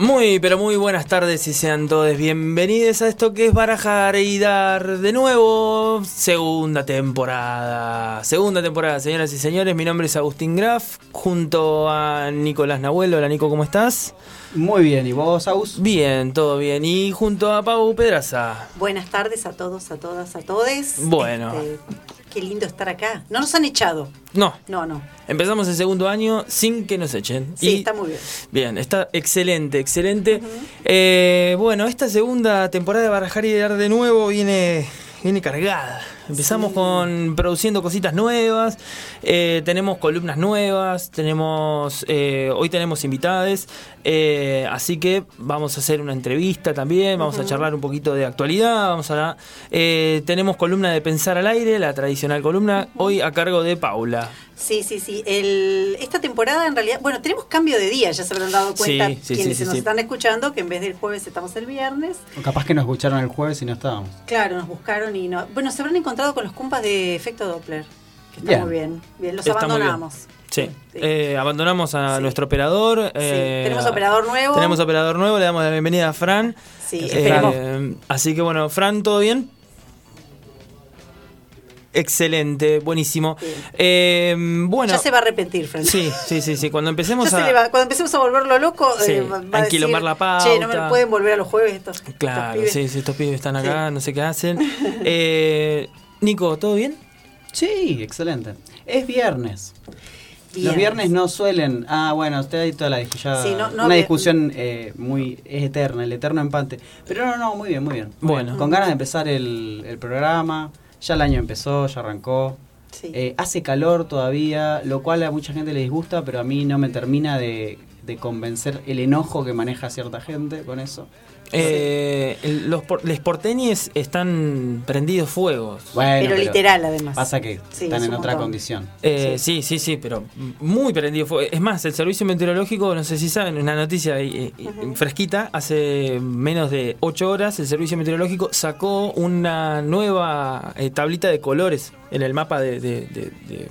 Muy, pero muy buenas tardes y sean todos bienvenidos a esto que es Barajar y Dar de nuevo. Segunda temporada. Segunda temporada, señoras y señores. Mi nombre es Agustín Graf, junto a Nicolás Nahuel. Hola, Nico, ¿cómo estás? Muy bien, ¿y vos, Agus? Bien, todo bien. Y junto a Pau Pedraza. Buenas tardes a todos, a todas, a todes. Bueno. Este, qué lindo estar acá. No nos han echado. No, No, no. empezamos el segundo año sin que nos echen. Sí, Y- está muy bien. Bien, está excelente, excelente. Eh, bueno, esta segunda temporada de Barajar y de Dar de nuevo viene, viene cargada. Empezamos con produciendo cositas nuevas, eh, tenemos columnas nuevas, tenemos eh, hoy tenemos invitades, eh, así que vamos a hacer una entrevista también, vamos a charlar un poquito de actualidad, vamos a eh, tenemos columna de pensar al aire, la tradicional columna, hoy a cargo de Paula. Sí, sí, sí. El, esta temporada en realidad, bueno, tenemos cambio de día, ya se habrán dado cuenta Sí, sí, quienes sí, sí, nos sí. están escuchando, que en vez del jueves estamos el viernes. O capaz que nos escucharon el jueves y no estábamos. Claro, nos buscaron y no. Bueno, se habrán encontrado con los compas de efecto Doppler, que está Bien. muy bien. Bien, los Está abandonamos. Sí, Sí. Eh, abandonamos a Sí. nuestro operador. Sí, eh, tenemos operador nuevo. Tenemos operador nuevo, le damos la bienvenida a Fran. Sí, Eh, así que bueno, Fran, ¿todo bien? Excelente, buenísimo. Eh, bueno, ya se va a arrepentir, Fran. sí, sí, sí, sí. Cuando empecemos a. va- cuando empecemos a volverlo loco, va a decir, la Che, no me pauta". pueden volver a los jueves estos. Claro, estos sí, pibes". sí, estos pibes están acá, no sé qué hacen. Nico, ¿todo bien? Sí, excelente. Es viernes. Los viernes no suelen. Ah, bueno, usted hay toda la discusión. Sí, no- no una discusión eh, muy. Es eterna, el eterno empate. Pero no, no, muy bien, muy bien. Muy Bueno. bien. Con ganas de empezar el, el programa. Ya el año empezó, ya arrancó. Sí. Eh, hace calor todavía, lo cual a mucha gente le disgusta, pero a mí no me termina de, de convencer el enojo que maneja cierta gente con eso. Eh, los, por- les porteñes están prendidos fuegos. Bueno, pero, literal, además. Pasa que Sí, están es en un otra montón. condición. Eh, sí. sí, sí, pero muy prendido fuego. Es más, el servicio meteorológico, no sé si saben, una noticia eh, fresquita, hace menos de 8 horas el servicio meteorológico sacó una nueva eh, tablita de colores en el mapa de, de- de- de,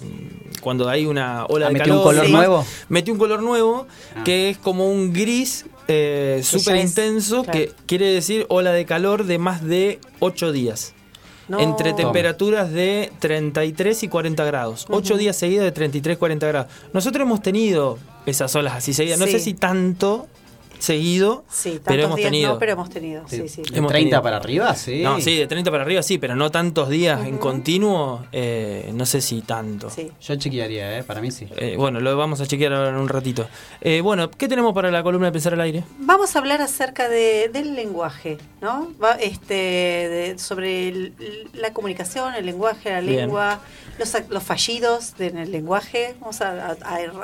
cuando hay una ola Ah, de ¿metió un calor. color nuevo? Metió un color nuevo Ah. que es como un gris eh, súper intenso claro. que quiere decir ola de calor de más de 8 días. No. Entre temperaturas de 33 y 40 grados. Ocho días seguidos de 33 y 40 grados. Nosotros hemos tenido esas olas así seguidas. No Sí. sé si tanto seguido, Sí, tantos pero hemos días tenido. no, pero hemos tenido. Sí, sí. De Hemos 30 tenido. para arriba, sí. No, sí, de 30 para arriba sí, pero no tantos días en continuo. eh, no sé si tanto. Sí. Yo chequearía, ¿eh? Para mí sí. Eh, bueno, lo vamos a chequear ahora en un ratito. Eh, bueno, ¿qué tenemos para la columna de Pensar al Aire? Vamos a hablar acerca de, del lenguaje, ¿no? Va- este, de- sobre el- la comunicación, el lenguaje, la Bien. lengua, los, ac- los fallidos de- en el lenguaje. Vamos a, a-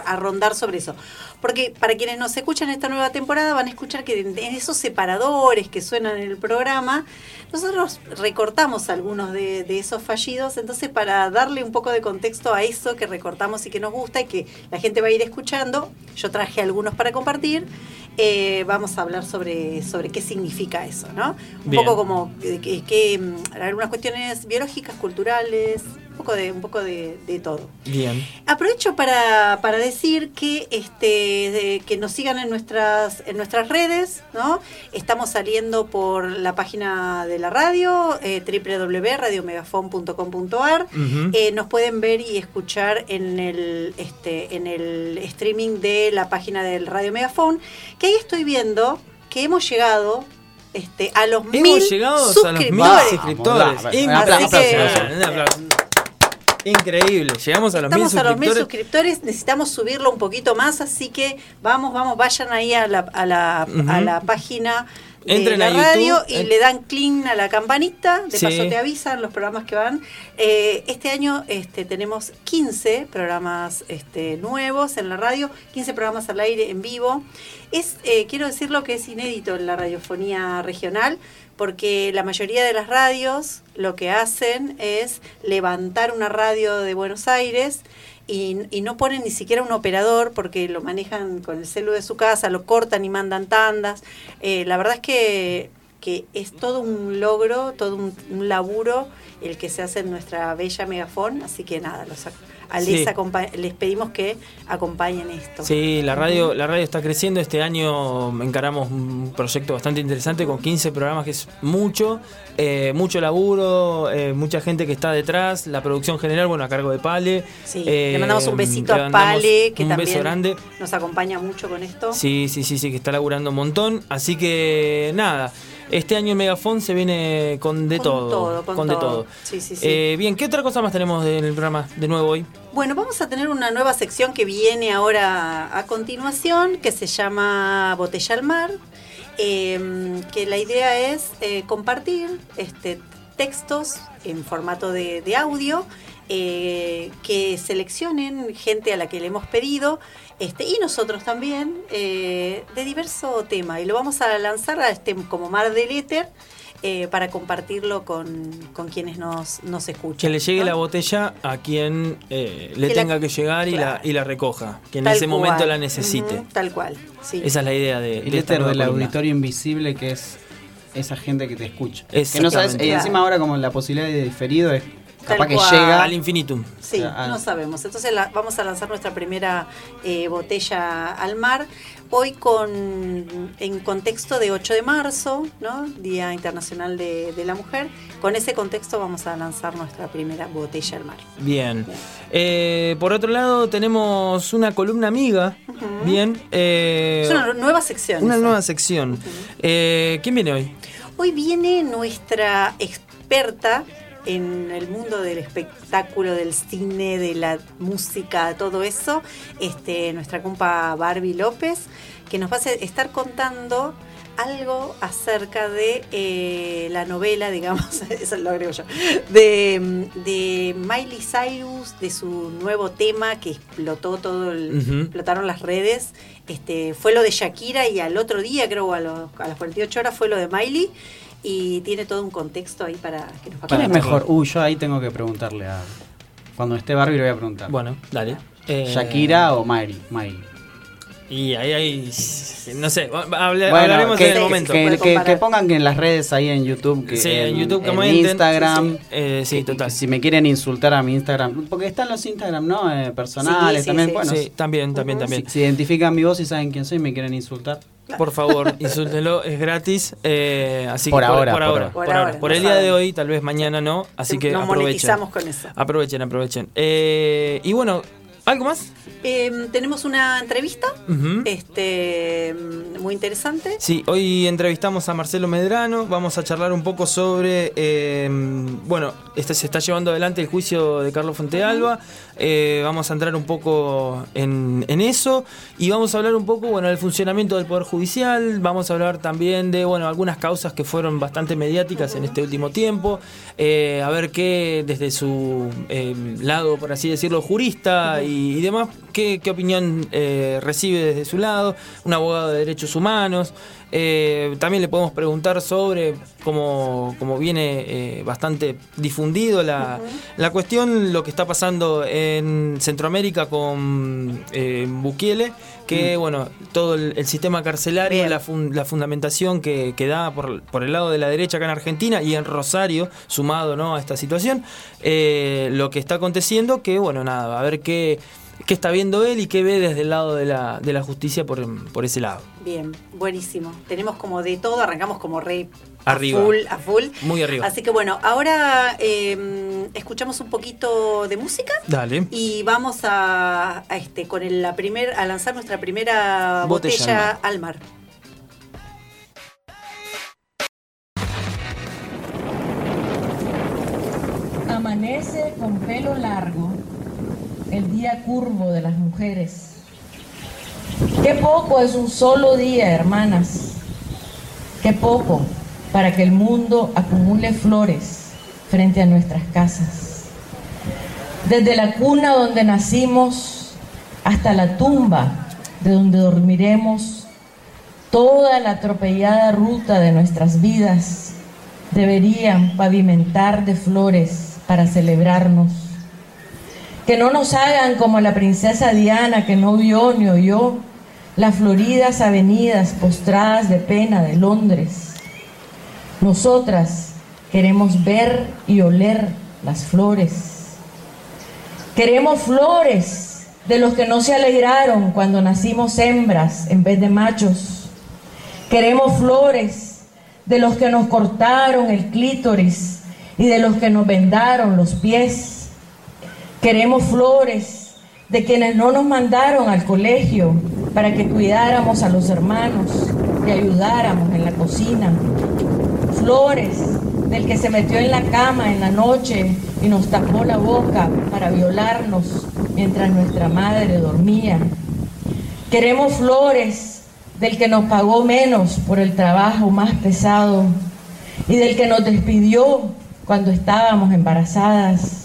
a rondar sobre eso. Porque para quienes nos escuchan esta nueva temporada van a escuchar que en, esos separadores que suenan en el programa, nosotros recortamos algunos de, de esos fallidos. Entonces, para darle un poco de contexto a eso que recortamos y que nos gusta y que la gente va a ir escuchando, yo traje algunos para compartir. Eh, vamos a hablar sobre, sobre qué significa eso, ¿no? Un Bien. poco como que, que- que, mm, algunas cuestiones biológicas, culturales, un poco de, un poco de, de todo. Bien. Aprovecho para, para decir que este de- que nos sigan en nuestras en nuestras redes, ¿no? Estamos saliendo por la página de la radio, eh, www.radiomegafon.com.ar. Ujú. Eh, nos pueden ver y escuchar en el este en el streaming de la página del Radio Megafon, que ahí estoy viendo que hemos llegado este, a los mil Hemos llegado a los mil suscriptores. suscriptores. Vamos, Increíble. un aplauso, Así que- Un aplauso. Increíble. Llegamos a los mil Estamos a los mil suscriptores. suscriptores, necesitamos subirlo un poquito más, así que vamos, vamos, vayan ahí a la, a la, a la página de Entren la a YouTube, radio y eh. le dan clean a la campanita, de Sí. paso te avisan los programas que van. Eh, este año este, tenemos 15 programas este, nuevos en la radio, 15 programas al aire en vivo. Es, eh, quiero decirlo que es inédito en la radiofonía regional, porque la mayoría de las radios lo que hacen es levantar una radio de Buenos Aires y, no ponen ni siquiera un operador porque lo manejan con el celu de su casa, lo cortan y mandan tandas. Eh, la verdad es que, que es todo un logro, todo un, un laburo el que se hace en nuestra bella megafón, así que nada, los, les, Sí. les pedimos que acompañen esto. Sí, la radio, la radio está creciendo. Este año encaramos un proyecto bastante interesante con 15 programas, que es mucho, eh, mucho laburo, eh, mucha gente que está detrás, la producción general, bueno, a cargo de Pale. Sí, Eh, le mandamos un besito a Pale, que un también beso grande. nos acompaña mucho con esto. Sí, sí, sí, sí, que está laburando un montón. Así que nada, este año el Megafon se viene con de Con todo. todo, con de todo. todo. Sí, sí, sí. Eh, bien, ¿qué otra cosa más tenemos en el programa de nuevo hoy? Bueno, vamos a tener una nueva sección que viene ahora a continuación, que se llama Botella al Mar, eh, que la idea es eh, compartir este, textos en formato de, de audio, eh, que seleccionen gente a la que le hemos pedido, este, y nosotros también, eh, de diverso tema. Y lo vamos a lanzar a este, como mar del éter. eh, para compartirlo con, con quienes nos, nos escuchan. Que le llegue ¿no? la botella a quien eh, le Que la- tenga que llegar y, la, y la recoja, que en Tal ese momento la necesite. Tal cual, sí. Esa es la idea de, El de esta del columna. auditorio invisible que es esa gente que te escucha. Que no sabes, y encima ahora como la posibilidad de diferido es capaz que cual. llega Al infinitum. Sí, Ah. no sabemos. Entonces la- vamos a lanzar nuestra primera eh, botella al mar. Hoy con en contexto de 8 de marzo, ¿no? Día Internacional de, de la Mujer. Con ese contexto vamos a lanzar nuestra primera botella al mar. Bien. Eh, por otro lado, tenemos una columna amiga. Bien. eh, Es una nueva sección. una nueva sección. ¿Quién viene hoy? Hoy viene nuestra experta en el mundo del espectáculo, del cine, de la música, todo eso, este, nuestra compa Barbie López, que nos va a estar contando algo acerca de eh, la novela, digamos, eso lo agrego yo, de, de Miley Cyrus, de su nuevo tema que explotó todo, el, explotaron las redes. Este, fue lo de Shakira y al otro día, creo, a, los- a las 48 horas fue lo de Miley. Y tiene todo un contexto ahí para que nos ¿Quién es mejor? Uy, yo ahí tengo que preguntarle a. Cuando esté Barbie le voy a preguntar. Bueno, dale. Eh, ¿Shakira o Miley? Miley. Y ahí hay. No sé, hable- Bueno, hablaremos que, en el momento. que- que- que pongan que en las redes ahí en YouTube, que Sí, en, en YouTube en comenten. Instagram. Sí, sí. Eh, sí, que- total. que Si me quieren insultar a mi Instagram, porque están los Instagram, ¿no? Eh, personales Sí, sí, también. sí. Bueno, Sí, también, también, también. si, si identifican mi voz y saben quién soy y me quieren insultar. Por favor, insúltenlo, es gratis. eh, así Por que ahora, por, por ahora, ahora. por, Por ahora. ahora, Por no el día de hoy, tal vez mañana no. Así que Nos aprovechen. monetizamos con eso. Aprovechen, aprovechen. Eh, y bueno, ¿algo más? Eh, tenemos una entrevista este, muy interesante. Sí, hoy entrevistamos a Marcelo Medrano, vamos a charlar un poco sobre, eh, bueno, este, se está llevando adelante el juicio de Carlos Fontealba, eh, vamos a entrar un poco en, en eso. Y vamos a hablar un poco, bueno, del funcionamiento del Poder Judicial, vamos a hablar también de, bueno, algunas causas que fueron bastante mediáticas en este último tiempo, eh, a ver qué desde su eh, lado, por así decirlo, jurista y, y demás, qué, qué opinión eh, recibe desde su lado, un abogado de derechos humanos. Eh, también le podemos preguntar sobre cómo, cómo viene eh, bastante difundido la, la cuestión, lo que está pasando en Centroamérica con Bukele, que bueno, todo el, el sistema carcelario, la, fun- la fundamentación que, que da por, por el lado de la derecha acá en Argentina y en Rosario, sumado ¿no? a esta situación, eh, lo que está aconteciendo, que bueno, nada, a ver qué, qué está viendo él y qué ve desde el lado de la, de la justicia por, por ese lado. Bien, buenísimo. Tenemos como de todo, arrancamos como re Arriba. a full, a full. Muy arriba. Así que bueno, ahora eh, escuchamos un poquito de música Dale. y vamos a, a este con el- la primer, a lanzar nuestra primera Botella botella, al al mar. Amanece con pelo largo, el día curvo de las mujeres. Qué poco es un solo día, hermanas. qué poco para que el mundo acumule flores frente a nuestras casas. Desde la cuna donde nacimos hasta la tumba de donde dormiremos, toda la atropellada ruta de nuestras vidas deberían pavimentar de flores para celebrarnos. Que no nos hagan como la princesa Diana que no vio ni oyó las floridas avenidas postradas de pena de Londres. Nosotras queremos ver y oler las flores. Queremos flores de los que no se alegraron cuando nacimos hembras en vez de machos. Queremos flores de los que nos cortaron el clítoris y de los que nos vendaron los pies. Queremos flores de quienes no nos mandaron al colegio para que cuidáramos a los hermanos y ayudáramos en la cocina. Flores del que se metió en la cama en la noche y nos tapó la boca para violarnos mientras nuestra madre dormía. Queremos flores del que nos pagó menos por el trabajo más pesado y del que nos despidió cuando estábamos embarazadas.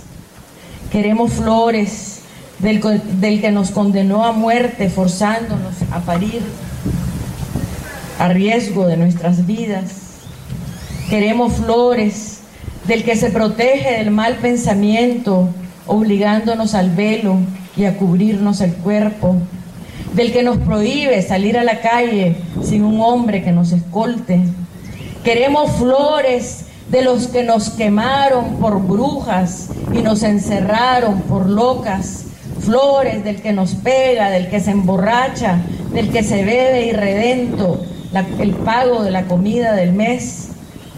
Queremos flores del, del, que nos condenó a muerte forzándonos a parir a riesgo de nuestras vidas. Queremos flores del que se protege del mal pensamiento, obligándonos al velo y a cubrirnos el cuerpo, del que nos prohíbe salir a la calle sin un hombre que nos escolte. Queremos flores de los que nos quemaron por brujas y nos encerraron por locas, flores del que nos pega, del que se emborracha, del que se bebe irredento la, el pago de la comida del mes.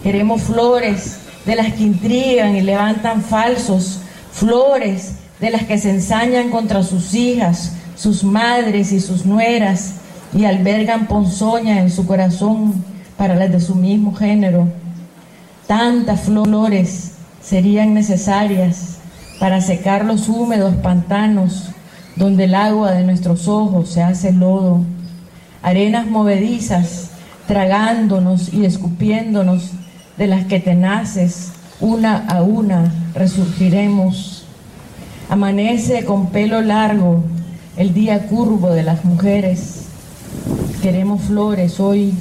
Queremos flores de las que intrigan y levantan falsos, flores de las que se ensañan contra sus hijas, sus madres y sus nueras y albergan ponzoña en su corazón para las de su mismo género. Tantas flores serían necesarias para secar los húmedos pantanos donde el agua de nuestros ojos se hace lodo, arenas movedizas tragándonos y escupiéndonos de las que tenaces una a una resurgiremos. Amanece con pelo largo el día curvo de las mujeres. Queremos flores hoy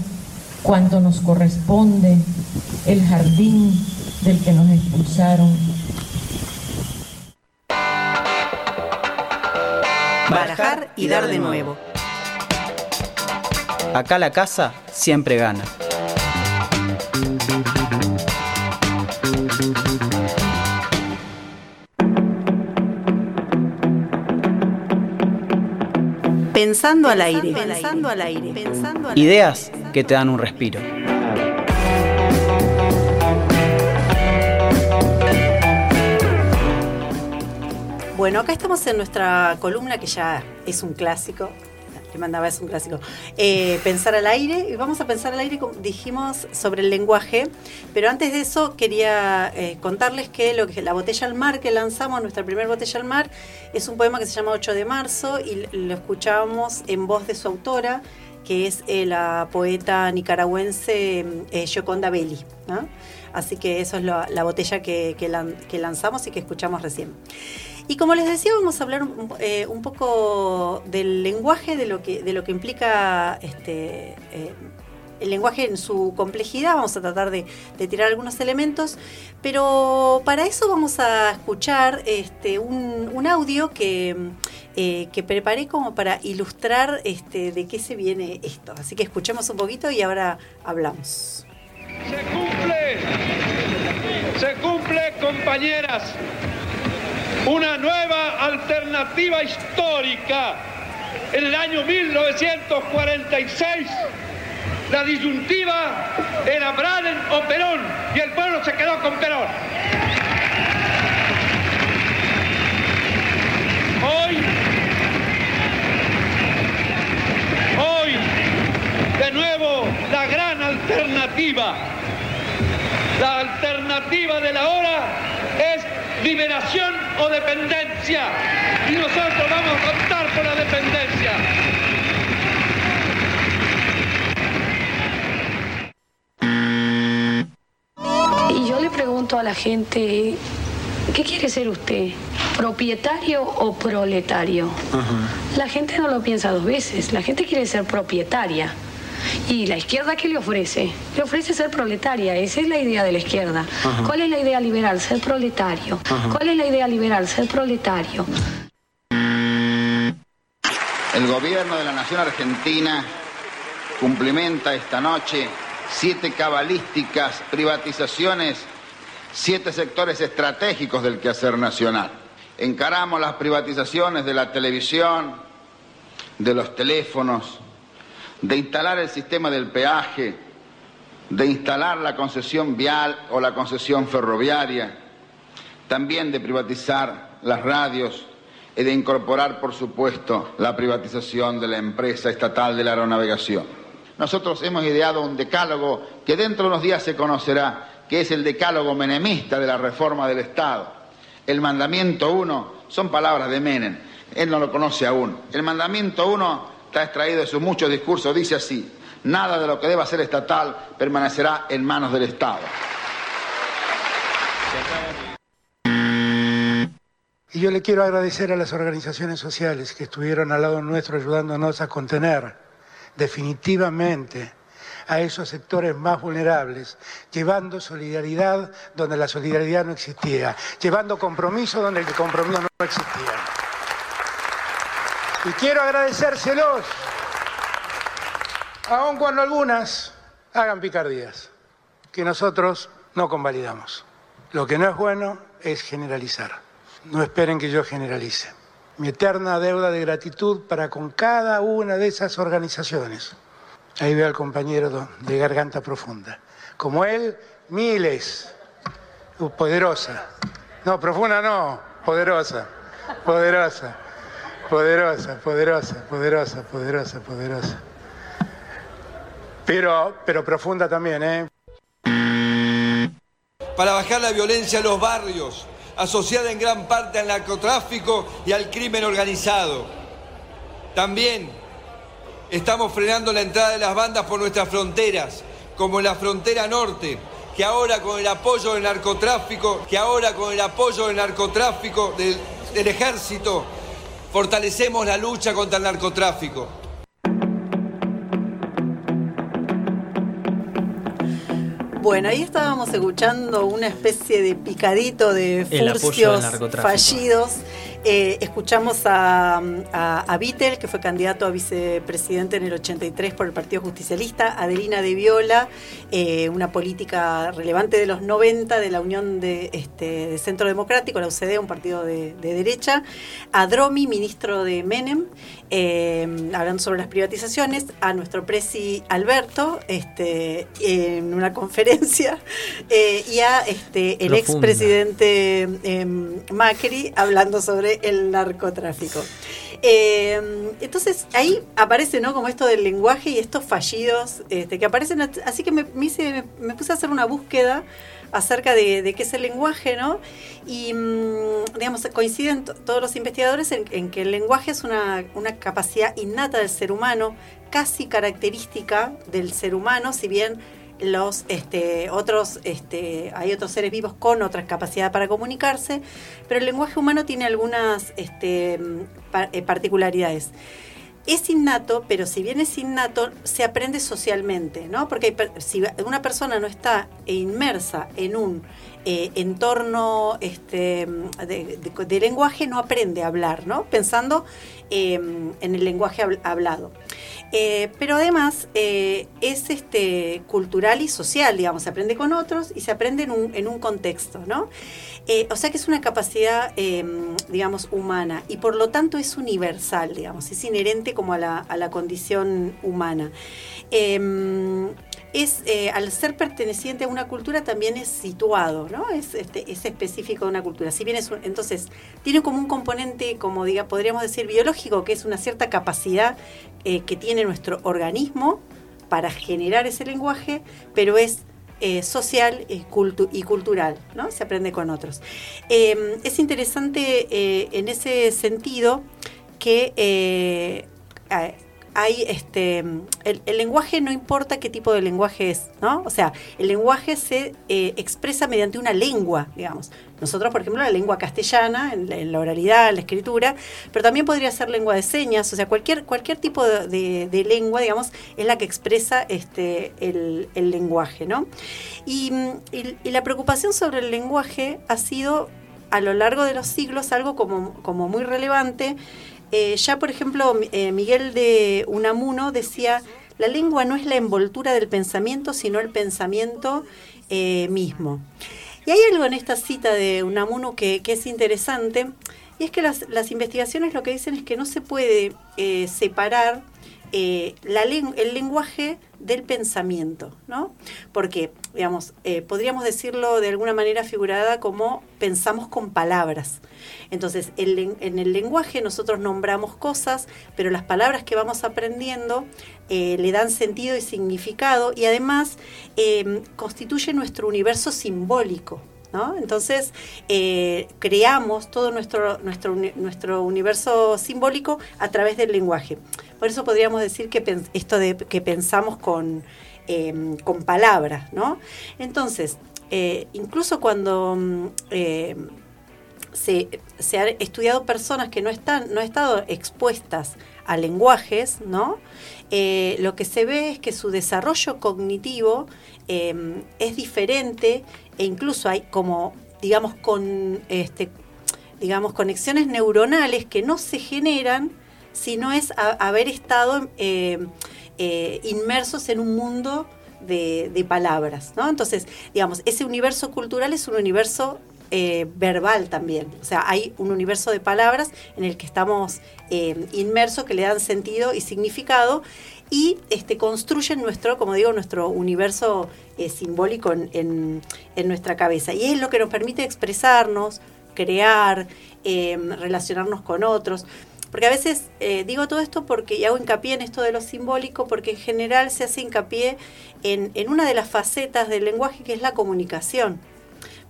cuanto nos corresponde el jardín del que nos expulsaron. Barajar y dar de nuevo. Acá la casa siempre gana. Pensando al aire, pensando al aire, pensando al Ideas que te dan un respiro. Bueno, acá estamos en nuestra columna que ya es un clásico. Le mandaba, es un clásico. Eh, pensar al aire. Y vamos a pensar al aire, como dijimos, sobre el lenguaje. Pero antes de eso, quería eh, contarles que, lo que la botella al mar que lanzamos, nuestra primera botella al mar, es un poema que se llama 8 de marzo y lo escuchábamos en voz de su autora, que es eh, la poeta nicaragüense eh, Gioconda Belli. Así que eso es la botella que, que, lan, que lanzamos y que escuchamos recién. Y como les decía, vamos a hablar un, eh, poco del lenguaje, de lo que, de lo que implica este, eh, el lenguaje en su complejidad. Vamos a tratar de, tirar algunos elementos, pero para eso vamos a escuchar este, un, un audio que, eh, que, preparé como para ilustrar este, de qué se viene esto. Así que escuchemos un poquito y ahora hablamos. Se cumple, se cumple, compañeras una nueva alternativa histórica. En el año 1946, la disyuntiva era Braden o Perón y el pueblo se quedó con Perón. Hoy, de nuevo, la gran alternativa, la alternativa de la hora es liberación o dependencia. Y nosotros vamos a optar por la dependencia. Y yo le pregunto a la gente, ¿qué quiere ser usted? ¿Propietario o proletario? La gente no lo piensa dos veces, la gente quiere ser propietaria. ¿Y la izquierda qué le ofrece? Le ofrece ser proletaria, esa es la idea de la izquierda. ¿Cuál es la idea liberal? Ser proletario. ¿Cuál es la idea liberal? Ser proletario. El gobierno de la nación argentina cumplimenta esta noche siete cabalísticas privatizaciones, siete sectores estratégicos del quehacer nacional. Encaramos las privatizaciones de la televisión, de los teléfonos, de instalar el sistema del peaje, de instalar la concesión vial o la concesión ferroviaria, también de privatizar las radios y de incorporar, por supuesto, la privatización de la empresa estatal de la aeronavegación. Nosotros hemos ideado un decálogo que dentro de unos días se conocerá, que es el decálogo menemista de la reforma del Estado. El mandamiento uno son palabras de Menem, él no lo conoce aún. El mandamiento uno está extraído de sus muchos discursos, dice así, nada de lo que deba ser estatal permanecerá en manos del Estado. Y yo le quiero agradecer a las organizaciones sociales que estuvieron al lado nuestro ayudándonos a contener definitivamente a esos sectores más vulnerables, llevando solidaridad donde la solidaridad no existía, llevando compromiso donde el compromiso no existía. Y quiero agradecérselos, aun cuando algunas hagan picardías, que nosotros no convalidamos. Lo que no es bueno es generalizar. No esperen que yo generalice. Mi eterna deuda de gratitud para con cada una de esas organizaciones. Ahí veo al compañero de Garganta Profunda. Como él, miles. Poderosa. No, profunda no, poderosa. Poderosa. Poderosa, poderosa, poderosa, poderosa, poderosa. Pero, pero profunda también, ¿eh? Para bajar la violencia en los barrios, asociada en gran parte al narcotráfico y al crimen organizado. También estamos frenando la entrada de las bandas por nuestras fronteras, como en la frontera norte, que ahora con el apoyo del narcotráfico, que ahora con el apoyo del narcotráfico del, del ejército, fortalecemos la lucha contra el narcotráfico. Bueno, ahí estábamos escuchando una especie de picadito de furcios fallidos. Eh, escuchamos a, a, Vittel, que fue candidato a vicepresidente en el 83 por el Partido Justicialista, Adelina de Viola, eh, una política relevante de los 90 de la Unión de, este, Centro Democrático, la UCD, un partido de derecha, a Dromi, ministro de Menem, eh, hablando sobre las privatizaciones, a nuestro presi Alberto, este, en una conferencia, eh, y a este, el expresidente eh, Macri hablando sobre el narcotráfico. Eh, entonces ahí aparece ¿no? como esto del lenguaje y estos fallidos este, que aparecen, así que me, me hice- me puse a hacer una búsqueda acerca de, qué es el lenguaje, ¿no? Y, mm, digamos, coinciden to- todos los investigadores en, que el lenguaje es una, una capacidad innata del ser humano, casi característica del ser humano, si bien los este, otros, este, hay otros seres vivos con otras capacidades para comunicarse, pero el lenguaje humano tiene algunas este, mm, eh, particularidades es innato, pero si bien es innato, se aprende socialmente, ¿no? Porque si una persona no está inmersa en un eh, entorno este, de, lenguaje, no aprende a hablar, ¿no? Pensando eh, en el lenguaje habl- hablado. Eh, pero además eh, es este, cultural y social, digamos, se aprende con otros y se aprende en un, en un contexto, ¿no? Eh, o sea que es una capacidad, eh, digamos, humana y por lo tanto es universal, digamos, es inherente como a la, a la condición humana. Es, eh, al ser perteneciente a una cultura también es situado, ¿no? Es, este, es específico de una cultura. Si bien es entonces tiene como un componente, como diga, podríamos decir biológico, que es una cierta capacidad eh, que tiene nuestro organismo para generar ese lenguaje, pero es eh, social eh, y cultural, ¿no? Se aprende con otros. Eh, es interesante en ese sentido que hay este el, lenguaje no importa qué tipo de lenguaje es, ¿no? O sea, el lenguaje se eh, expresa mediante una lengua, digamos. Nosotros, por ejemplo, la lengua castellana, en la, oralidad, en la escritura, pero también podría ser lengua de señas, o sea, cualquier, cualquier tipo de, lengua, digamos, es la que expresa este, el, lenguaje, ¿no? Y, y- y la preocupación sobre el lenguaje ha sido a lo largo de los siglos algo como, como muy relevante. Eh, ya, por ejemplo, eh, Miguel de Unamuno decía, la lengua no es la envoltura del pensamiento, sino el pensamiento eh, mismo. Y hay algo en esta cita de Unamuno que, es interesante, y es que las, investigaciones lo que dicen es que no se puede separar eh, el lenguaje del pensamiento, ¿no? Porque, digamos, eh, podríamos decirlo de alguna manera figurada como pensamos con palabras. Entonces, en el lenguaje nosotros nombramos cosas, pero las palabras que vamos aprendiendo eh, le dan sentido y significado y además eh, constituye nuestro universo simbólico. Entonces, creamos todo nuestro, nuestro, nuestro universo simbólico a través del lenguaje. Por eso podríamos decir que esto de que pensamos con, eh, con palabras, ¿no? Entonces, eh, incluso cuando mm, eh, se, han estudiado personas que no están, no han estado expuestas a lenguajes, ¿no? Eh, lo que se ve es que su desarrollo cognitivo eh, es diferente e incluso hay como, digamos, con este, digamos, conexiones neuronales que no se generan si no es haber estado eh, eh, inmersos en un mundo de, palabras, ¿no? Entonces, digamos, ese universo cultural es un universo eh, verbal también. O sea, hay un universo de palabras en el que estamos inmersos, que le dan sentido y significado y este, construyen nuestro, como digo, nuestro universo simbólico en, nuestra cabeza. Y es lo que nos permite expresarnos, crear, relacionarnos con otros. Porque a veces eh, digo todo esto porque, y hago hincapié en esto de lo simbólico, porque en general se hace hincapié en, en una de las facetas del lenguaje que es la comunicación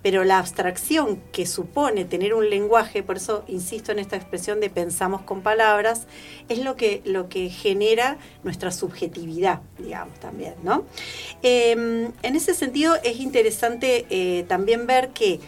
pero la abstracción que supone tener un lenguaje, por eso insisto en esta expresión de pensamos con palabras, es lo que, lo que genera nuestra subjetividad, digamos, también, ¿no? Eh, en ese sentido es interesante eh, también ver que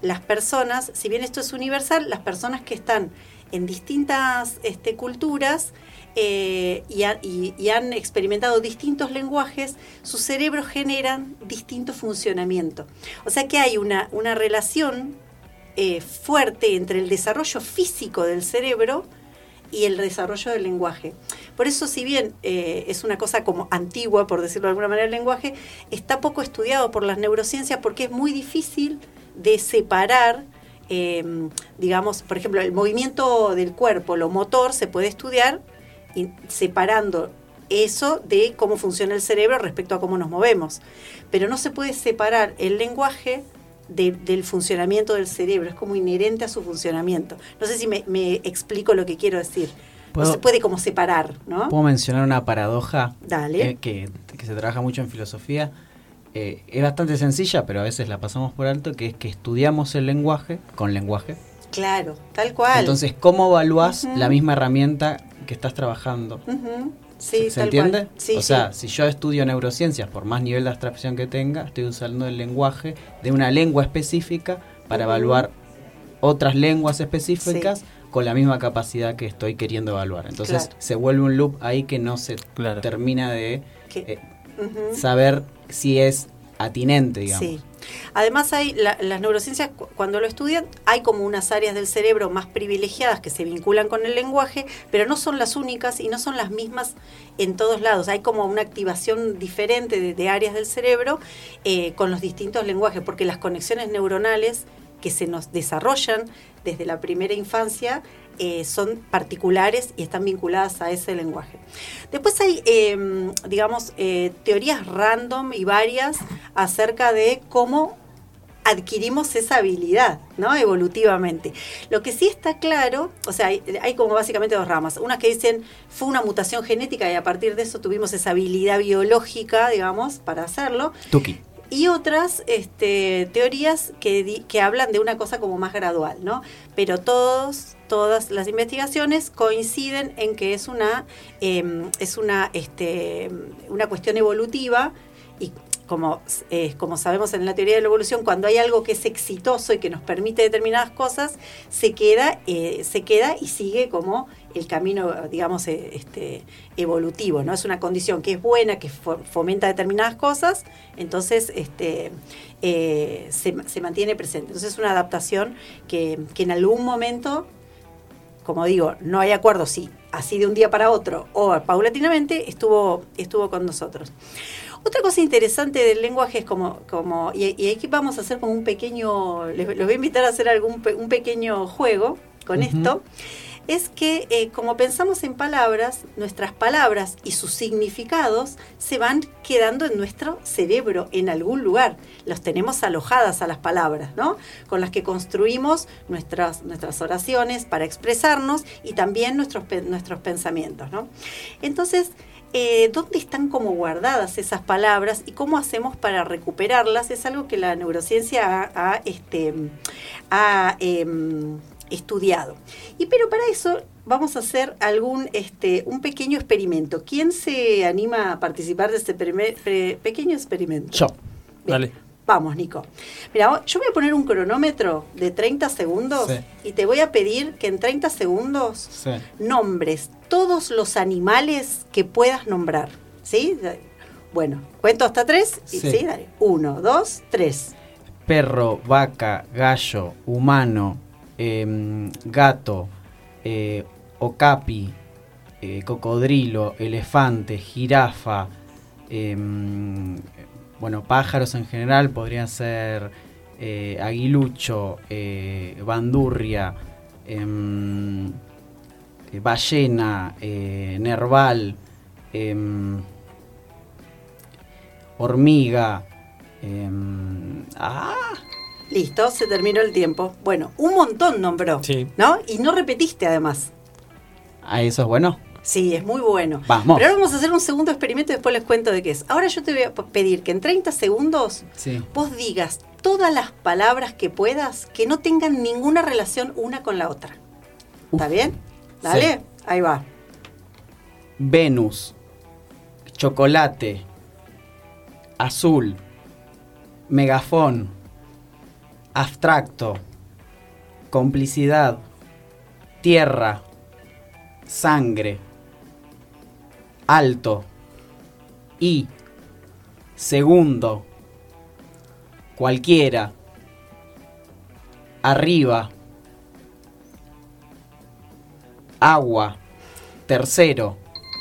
las personas, si bien esto es universal, las personas que están en distintas este, culturas eh, y, ha- y- y han experimentado distintos lenguajes, sus cerebros generan distinto funcionamiento. O sea que hay una, una relación eh, fuerte entre el desarrollo físico del cerebro y el desarrollo del lenguaje. Por eso, si bien eh, es una cosa como antigua, por decirlo de alguna manera, el lenguaje, está poco estudiado por las neurociencias porque es muy difícil de separar, eh, digamos, por ejemplo, el movimiento del cuerpo, lo motor, se puede estudiar y- separando eso de cómo funciona el cerebro respecto a cómo nos movemos. Pero no se puede separar el lenguaje de- del funcionamiento del cerebro, es como inherente a su funcionamiento. No sé si me, me explico lo que quiero decir. No ¿Puedo- se puede como separar, ¿no? Puedo mencionar una paradoja Dale. eh, que, que se trabaja mucho en filosofía. Eh, es bastante sencilla, pero a veces la pasamos por alto, que es que estudiamos el lenguaje con lenguaje. Claro, tal cual. Entonces, ¿cómo evaluás la misma herramienta que estás trabajando? Sí, ¿Se tal entiende? cual. Sí, o sí. sea, si yo estudio neurociencias, por más nivel de abstracción que tenga, estoy usando el lenguaje de una lengua específica para evaluar otras lenguas específicas con la misma capacidad que estoy queriendo evaluar. Entonces Claro. se vuelve un loop ahí que no se Claro. termina de eh, saber si es atinente, digamos. Sí. Además hay la- las neurociencias cu- cuando lo estudian hay como unas áreas del cerebro más privilegiadas que se vinculan con el lenguaje, pero no son las únicas y no son las mismas en todos lados. Hay como una activación diferente de, de áreas del cerebro eh, con los distintos lenguajes, porque las conexiones neuronales que se nos desarrollan desde la primera infancia eh, son particulares y están vinculadas a ese lenguaje. Después hay, eh, digamos, eh, teorías random y varias acerca de cómo adquirimos esa habilidad, ¿no? Evolutivamente. Lo que sí está claro, o sea, hay, hay como básicamente dos ramas. Unas que dicen fue una mutación genética y a partir de eso tuvimos esa habilidad biológica, digamos, para hacerlo. Tuki. Y otras este, teorías que, di- que hablan de una cosa como más gradual, ¿no? Pero todos todas las investigaciones coinciden en que es una, eh, es una, este, una cuestión evolutiva y como, eh, como sabemos en la teoría de la evolución, cuando hay algo que es exitoso y que nos permite determinadas cosas, se queda, eh, se queda y sigue como el camino, digamos, eh, este, evolutivo, ¿no? Es una condición que es buena, que fo- fomenta determinadas cosas, entonces este, se, se mantiene presente. Entonces es una adaptación que, que en algún momento como digo, no hay acuerdo si así de un día para otro o paulatinamente estuvo, estuvo con nosotros. Otra cosa interesante del lenguaje es como, como y, y aquí vamos a hacer como un pequeño, les, les voy a invitar a hacer algún un pequeño juego con esto, es que eh, como pensamos en palabras, nuestras palabras y sus significados se van quedando en nuestro cerebro en algún lugar. Los tenemos alojadas a las palabras, ¿no? Con las que construimos nuestras, nuestras oraciones para expresarnos y también nuestros, nuestros pensamientos, ¿no? Entonces, eh, ¿dónde están como guardadas esas palabras y cómo hacemos para recuperarlas? Es algo que la neurociencia ha, este, em, estudiado. Y pero para eso vamos a hacer algún este un pequeño experimento. ¿Quién se anima a participar de este primer- pre- pequeño experimento? Yo. Dale. Vamos, Nico. Mira, yo voy a poner un cronómetro de 30 segundos Sí. y te voy a pedir que en 30 segundos Sí. nombres todos los animales que puedas nombrar. ¿Sí? Bueno, cuento hasta tres. Y, Sí. ¿sí? Dale. Uno, dos, tres. Perro, vaca, gallo, humano, em, gato, eh, okapi, eh, cocodrilo, elefante, jirafa, em, bueno, pájaros en general, podrían ser eh, aguilucho, eh, bandurria, em, ballena, nerval, hormiga, ah, Listo, se terminó el tiempo. Bueno, un montón nombró. Sí. ¿No? Y no repetiste además. ah, eso es bueno. Sí, es muy bueno. Vamos. Pero ahora vamos a hacer un segundo experimento y después les cuento de qué es. Ahora yo te voy a pedir que en 30 segundos Sí. vos digas todas las palabras que puedas que no tengan ninguna relación una con la otra. ¿Está bien? Dale, Sí. ahí va. Venus, chocolate, azul, megafón, abstracto, complicidad, tierra, sangre, alto, y, segundo, cualquiera, arriba, agua, tercero,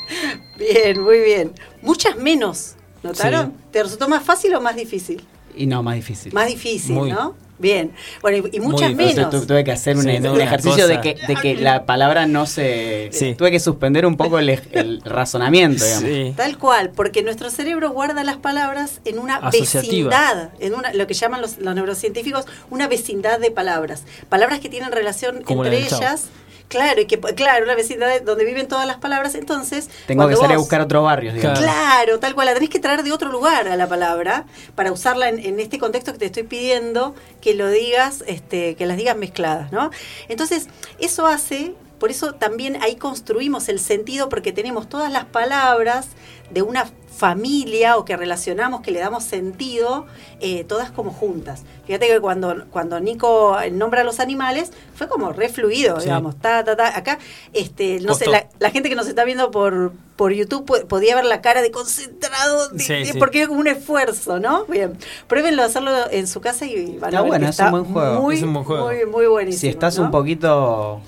Bien, muy bien. Muchas menos, ¿notaron? ¿Te resultó más fácil o más difícil? y no, más difícil. Más difícil, Muy. ¿no? Bien. Bueno, y, y muchas menos. Tu- tu- tuve que hacer un, Sí, ejercicio de que, de que la palabra no se... Sí. Tuve que suspender un poco el, el razonamiento, digamos. Sí. Tal cual, porque nuestro cerebro guarda las palabras en una Asociativa. vecindad, en una, lo que llaman los, los neurocientíficos una vecindad de palabras. Palabras que tienen relación Como entre Chavo. Claro, y que claro, una vecindad de- donde viven todas las palabras, entonces Tengo que salir a buscar otros barrios, digamos. Claro. Claro, tal cual, la tenés que traer de otro lugar a la palabra para usarla en, en este contexto que te estoy pidiendo que lo digas, este, que las digas mezcladas, ¿no? Entonces, eso hace, por eso también ahí construimos el sentido porque tenemos todas las palabras de una familia o que relacionamos, que le damos sentido, eh, todas como juntas. Fíjate que cuando, cuando Nico nombra a los animales, fue como refluido, Sí. digamos, ta, ta, ta. Acá, este, no sé, la, la gente que nos está viendo por, por YouTube po- podía ver la cara de concentrado, de- Sí, de- sí. porque es como un esfuerzo, ¿no? Bien, pruébenlo a hacerlo en su casa y van Está a ver bueno, que es un buen juego. Muy, Es un buen juego. muy, muy buenísimo. Si estás ¿no? un poquito...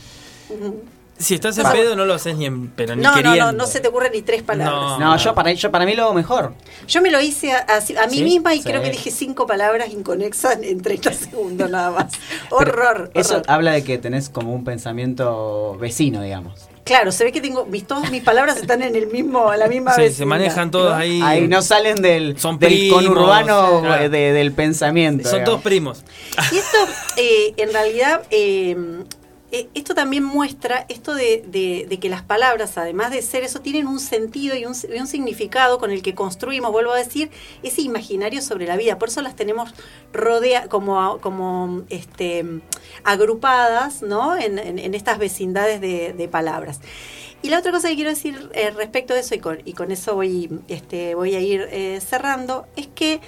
Si estás en pedo, no lo haces ni en, pero ni No, no, queriendo. no, no se te ocurren ni tres palabras. No. No, yo para, yo para mí lo hago mejor. Yo me lo hice a, a- a mí ¿Sí? misma y Sí. creo que dije cinco palabras inconexas en 30 segundos nada más. Horror. Eso horror. habla de que tenés como un pensamiento vecino, digamos. Claro, se ve que tengo mis, todas mis palabras están en el mismo, en la misma Sí, se manejan todos ¿no? ahí. Ahí no salen del, Son del primos, conurbano claro. eh, de- del pensamiento. Son digamos. todos primos. Y esto, eh, en realidad, eh, esto también muestra esto de, de- que las palabras, además de ser eso, tienen un sentido y un, significado con el que construimos, vuelvo a decir, ese imaginario sobre la vida. Por eso las tenemos rodea, como, como este, agrupadas ¿no? en, en- en estas vecindades de, de palabras. Y la otra cosa que quiero decir eh, respecto de eso, y con, y con eso voy, este, voy a ir eh, cerrando, es que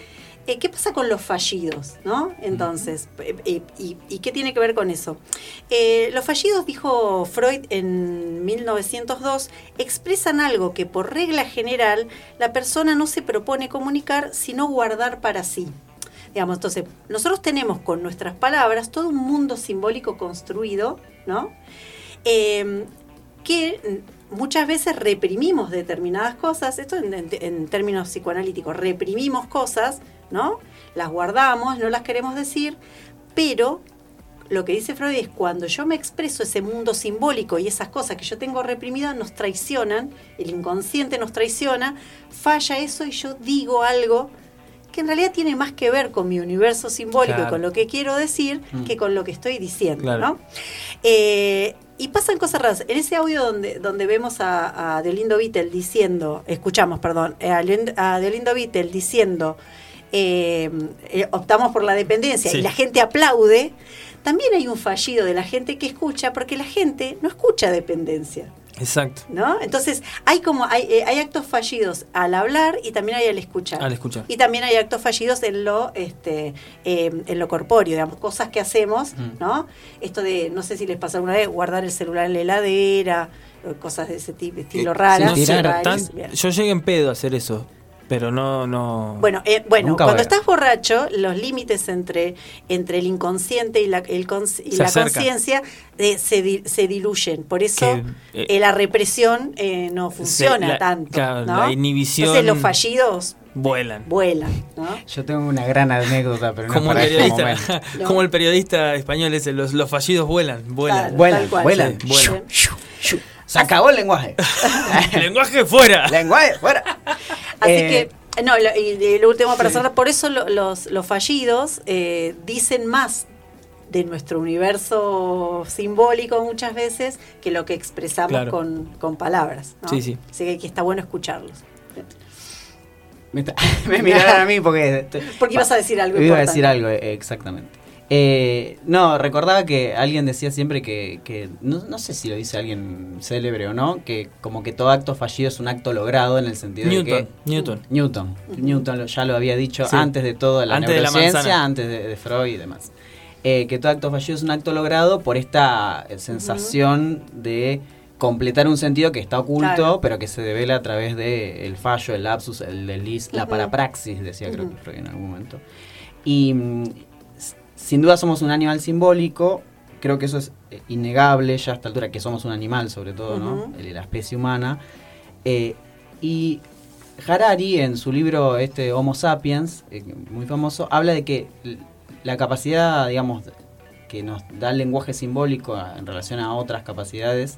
eh, ¿qué pasa con los fallidos? ¿no? Entonces, eh, eh, y, y qué tiene que ver con eso? Eh, los fallidos, dijo Freud en 1902, expresan algo que por regla general la persona no se propone comunicar, sino guardar para sí. Digamos, entonces, nosotros tenemos con nuestras palabras todo un mundo simbólico construido, ¿no? Eh, que muchas veces reprimimos determinadas cosas, esto en, en- en términos psicoanalíticos, reprimimos cosas, ¿no? Las guardamos, no las queremos decir, pero lo que dice Freud es cuando yo me expreso ese mundo simbólico y esas cosas que yo tengo reprimidas nos traicionan, el inconsciente nos traiciona, falla eso y yo digo algo que en realidad tiene más que ver con mi universo simbólico Claro. y con lo que quiero decir Mm. que con lo que estoy diciendo, Claro. ¿no? Eh, y pasan cosas raras. En ese audio donde, donde vemos a, a Deolindo Vittel diciendo, escuchamos, perdón, eh, a, a Deolindo Vittel diciendo, eh, eh, optamos por la dependencia Sí. y la gente aplaude, también hay un fallido de la gente que escucha porque la gente no escucha dependencia. Exacto. ¿No? Entonces, hay como hay, eh, hay actos fallidos al hablar y también hay al escuchar. Al escuchar. Y también hay actos fallidos en lo este eh, en lo corpóreo, digamos, cosas que hacemos, Mm. ¿no? Esto de, no sé si les pasa alguna vez, guardar el celular en la heladera, cosas de ese tipo, estilo. No bien. yo llegué en pedo a hacer eso, pero no, no. Bueno, eh, bueno Nunca cuando estás borracho, los límites entre, entre el inconsciente y la, el cons- y Se la conciencia eh, se, di- se diluyen. Por eso Que, eh, eh, la represión eh, no funciona la- tanto. claro, ¿no? la inhibición- Entonces los fallidos Vuelan. vuelan. ¿no? Yo tengo una gran anécdota, pero no Como el, para este periodista, momento. como el periodista español ese, los, los fallidos vuelan, vuelan. Claro, Vuelan, tal cual. vuelan. Sí, vuelan. Se acabó el lenguaje. Lenguaje fuera. lenguaje, fuera. Así Eh, que, no, lo, y, y lo último para cerrar, por eso lo- los, los fallidos eh, dicen más de nuestro universo simbólico muchas veces que lo que expresamos Claro. con, con palabras. ¿no? Sí, sí. Así que está bueno escucharlos. Me, está- me miraron a mí porque... Porque ibas a decir algo Iba a decir algo, exactamente. Eh, no, recordaba que alguien decía siempre que, que no, no sé si lo dice alguien célebre o no, que como que todo acto fallido es un acto logrado en el sentido Newton, de que... Newton. Newton. Newton ya lo había dicho Sí. antes de todo la Antes de la neurociencia, antes de, de Freud y demás. Eh, que todo acto fallido es un acto logrado por esta eh, sensación de completar un sentido que está oculto, Claro. pero que se devela a través del el fallo, el lapsus, el desliz, la Ujú. parapraxis, decía creo que Freud en algún momento. Y mm, sin duda somos un animal simbólico, creo que eso es eh, innegable ya a esta altura, que somos un animal sobre todo, ¿no? La especie humana. Eh, y Harari, en su libro este Homo Sapiens, eh, muy famoso, habla de que la capacidad, digamos, que nos da el lenguaje simbólico en relación a otras capacidades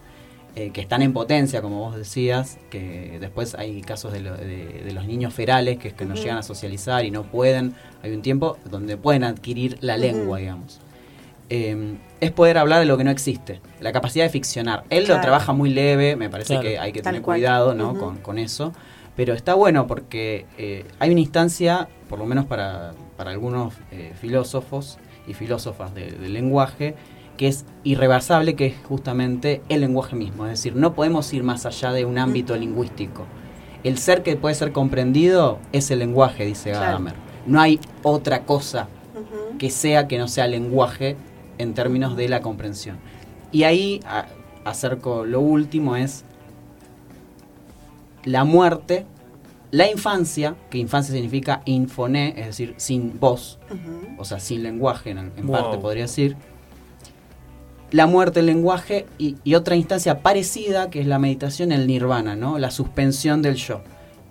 eh, que están en potencia, como vos decías, que después hay casos de, lo- de- de los niños ferales que, que no llegan a socializar y no pueden, hay un tiempo donde pueden adquirir la lengua, digamos. Eh, es poder hablar de lo que no existe, la capacidad de ficcionar. Él Claro. lo trabaja muy leve, me parece Claro. que hay que Tal tener cual. cuidado ¿no? Con, con eso, pero está bueno porque eh, hay una instancia, por lo menos para, para algunos eh, filósofos y filósofas de- del lenguaje, que es irrebasable, que es justamente el lenguaje mismo. Es decir, no podemos ir más allá de un ámbito lingüístico. El ser que puede ser comprendido es el lenguaje, dice Claro. Gadamer. No hay otra cosa que sea que no sea lenguaje en términos de la comprensión. Y ahí a- acerco lo último es la muerte, la infancia, que infancia significa infoné, es decir, sin voz, o sea, sin lenguaje en, en Wow. parte podría decir. La muerte, el lenguaje y, y otra instancia parecida que es la meditación, el nirvana, ¿no? La suspensión del yo.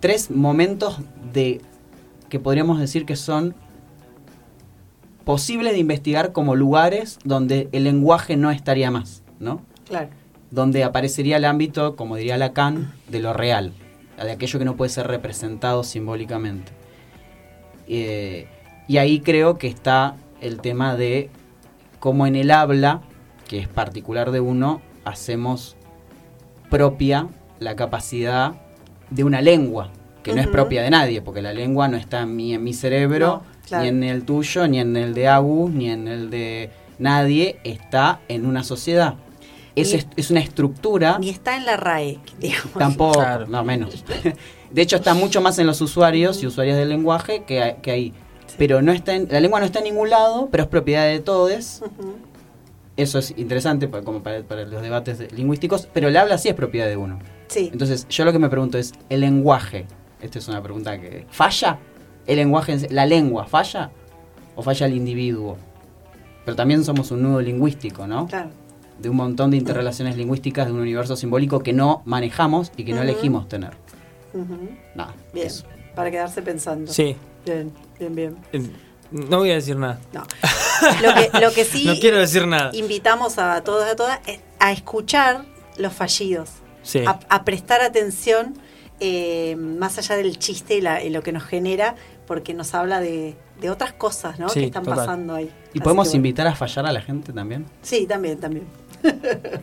Tres momentos de que podríamos decir que son posibles de investigar como lugares donde el lenguaje no estaría más, ¿no? Claro. Donde aparecería el ámbito, como diría Lacan, de lo real, de aquello que no puede ser representado simbólicamente. Eh, y ahí creo que está el tema de cómo en el habla que es particular de uno, hacemos propia la capacidad de una lengua, que no es propia de nadie, porque la lengua no está ni en mi cerebro, No, claro. ni en el tuyo, ni en el de Agus, ni en el de nadie, está en una sociedad. Es, es una estructura, Ni está en la RAE, digamos. tampoco, Claro. no menos. De hecho, está mucho más en los usuarios y usuarias del lenguaje que, que ahí. Pero no está en, la lengua no está en ningún lado, pero es propiedad de todos. Eso es interesante pa- como para, para los debates de- lingüísticos, pero el habla sí es propiedad de uno. Sí. Entonces, yo lo que me pregunto es, ¿el lenguaje? Esta es una pregunta que... ¿Falla? ¿El lenguaje, la lengua falla? ¿O falla el individuo? Pero también somos un nudo lingüístico, ¿no? Claro. De un montón de interrelaciones lingüísticas de un universo simbólico que no manejamos y que no elegimos tener. Nada, Bien. eso. Para quedarse pensando. Sí. Bien, bien, bien. Eh, No voy a decir nada. No. Lo que, lo que sí No quiero decir nada. invitamos a todos y a todas es a escuchar los fallidos, Sí. a, a prestar atención eh, más allá del chiste y, la- y lo que nos genera, porque nos habla de, de otras cosas ¿no? Sí, que están total. pasando ahí. ¿Y Así podemos que bueno. invitar a fallar a la gente también? Sí, también, también.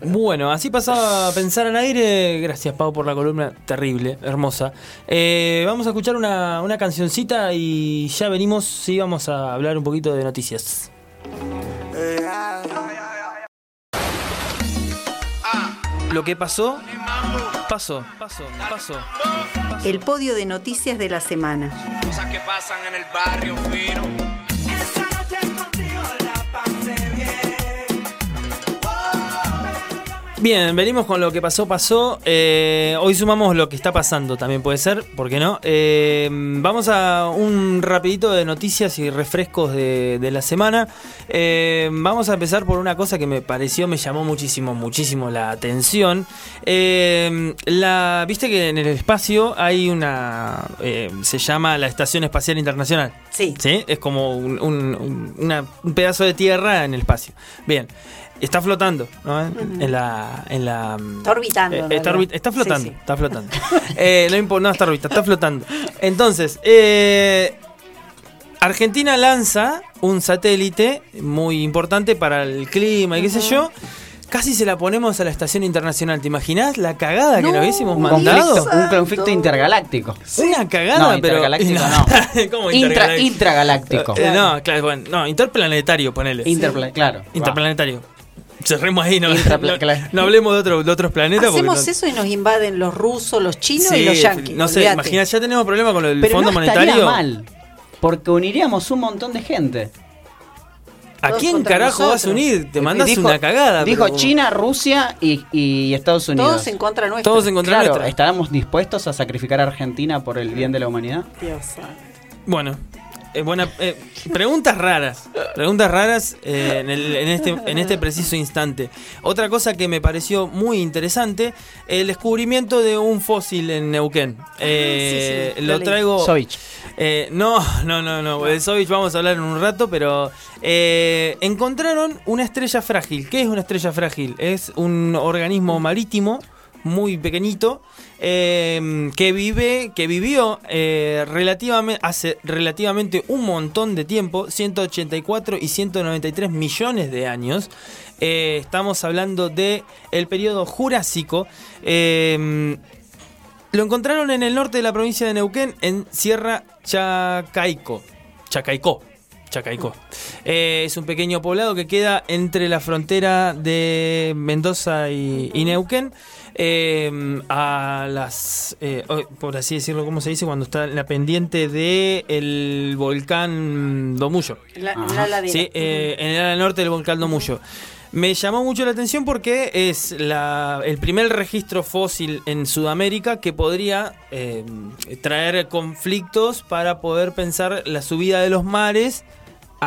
Bueno, así pasaba a pensar al aire. Gracias, Pau, por la columna terrible, hermosa. Eh, vamos a escuchar una, una cancioncita y ya venimos. Sí, vamos a hablar un poquito de noticias. Lo que pasó, pasó, pasó, pasó. El podio de noticias de la semana. Cosas que pasan en el barrio Bien, venimos con lo que pasó, pasó. Eh, hoy sumamos lo que está pasando, también puede ser, ¿por qué no? Eh, vamos a un rapidito de noticias y refrescos de, de la semana. Eh, vamos a empezar por una cosa que me pareció, me llamó muchísimo, muchísimo la atención. Eh, la, Viste que en el espacio hay una, se llama la Estación Espacial Internacional. Sí. ¿Sí? Es como un, un- un- una- un pedazo de tierra en el espacio. Bien. Está flotando, ¿no? En, en la, en la. Está orbitando, Eh, está, realidad. orbi- está flotando, Sí, sí. está flotando. Eh, no importa, no está orbitando, está flotando. Entonces, eh, Argentina lanza un satélite muy importante para el clima y qué sé yo. Casi se la ponemos a la estación internacional. ¿Te imaginas la cagada que No, nos hubiésemos mandado? conflicto, un conflicto intergaláctico. Una cagada, No, pero. intergaláctico no. ¿Cómo Intra, intergaláctico? intragaláctico. Eh, no, claro, bueno, no, interplanetario, ponele. Interpla- claro. Interplanetario. Cerremos ahí, no, no, hablemos de, otro- de otros planetas. Hacemos no- eso y nos invaden los rusos, los chinos Sí, y los yanquis. No sé, olvídate. imagina, ya tenemos problemas con el Pero Fondo no estaría Monetario. mal, porque uniríamos un montón de gente. ¿A Todos quién carajo vas a nosotros. unir? Te mandas Dijo- una cagada. Dijo pero- China, Rusia y, y Estados Unidos. Todos en contra nuestra. Todos en contra Claro, nuestra. ¿estaremos dispuestos a sacrificar a Argentina por el bien de la humanidad? Dios santo. Bueno, eh, buena, eh, preguntas raras. Preguntas raras eh, en, el- en este, en este preciso instante. Otra cosa que me pareció muy interesante, el descubrimiento de un fósil en Neuquén. Eh, sí, sí, lo traigo... Sovich. Eh, no, no, no, no. De Sovich vamos a hablar en un rato, pero eh, encontraron una estrella frágil. ¿Qué es una estrella frágil? Es un organismo marítimo muy pequeñito eh, que vive, que vivió eh, relativamente hace relativamente un montón de tiempo, 184 y 193 millones de años. Eh, estamos hablando de el periodo Jurásico. Eh, lo encontraron en el norte de la provincia de Neuquén, en Sierra Chacaico. Chacaicó. Chacaicó. Eh, es un pequeño poblado que queda entre la frontera de Mendoza y, y Neuquén. Eh, a las, eh, por así decirlo, ¿cómo se dice? Cuando está en la pendiente del volcán Domuyo. En la. Sí, eh, en el ala norte del volcán Domuyo. Me llamó mucho la atención porque es la- el primer registro fósil en Sudamérica que podría eh, traer conflictos para poder pensar la subida de los mares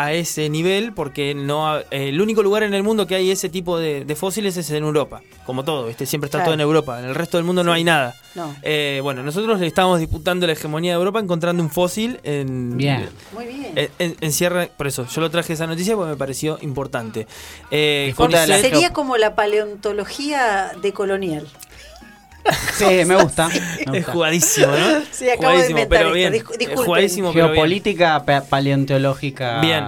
a ese nivel, porque no ha- eh, el único lugar en el mundo que hay ese tipo de, de fósiles es en Europa, como todo, ¿viste? siempre está Claro. todo en Europa, en el resto del mundo no hay nada. No. Eh, bueno, nosotros le estamos disputando la hegemonía de Europa encontrando un fósil en, Bien. Muy bien. en, en- en Sierra, por eso, yo lo traje esa noticia porque me pareció importante. Eh, de Sería como la paleontología decolonial. Sí, me gusta. me es jugadísimo, ¿no? Sí, acabo de Jugadísimo, inventar pero esto, bien. disculpen. jugadísimo, pero bien. Geopolítica pa- paleontológica. Bien.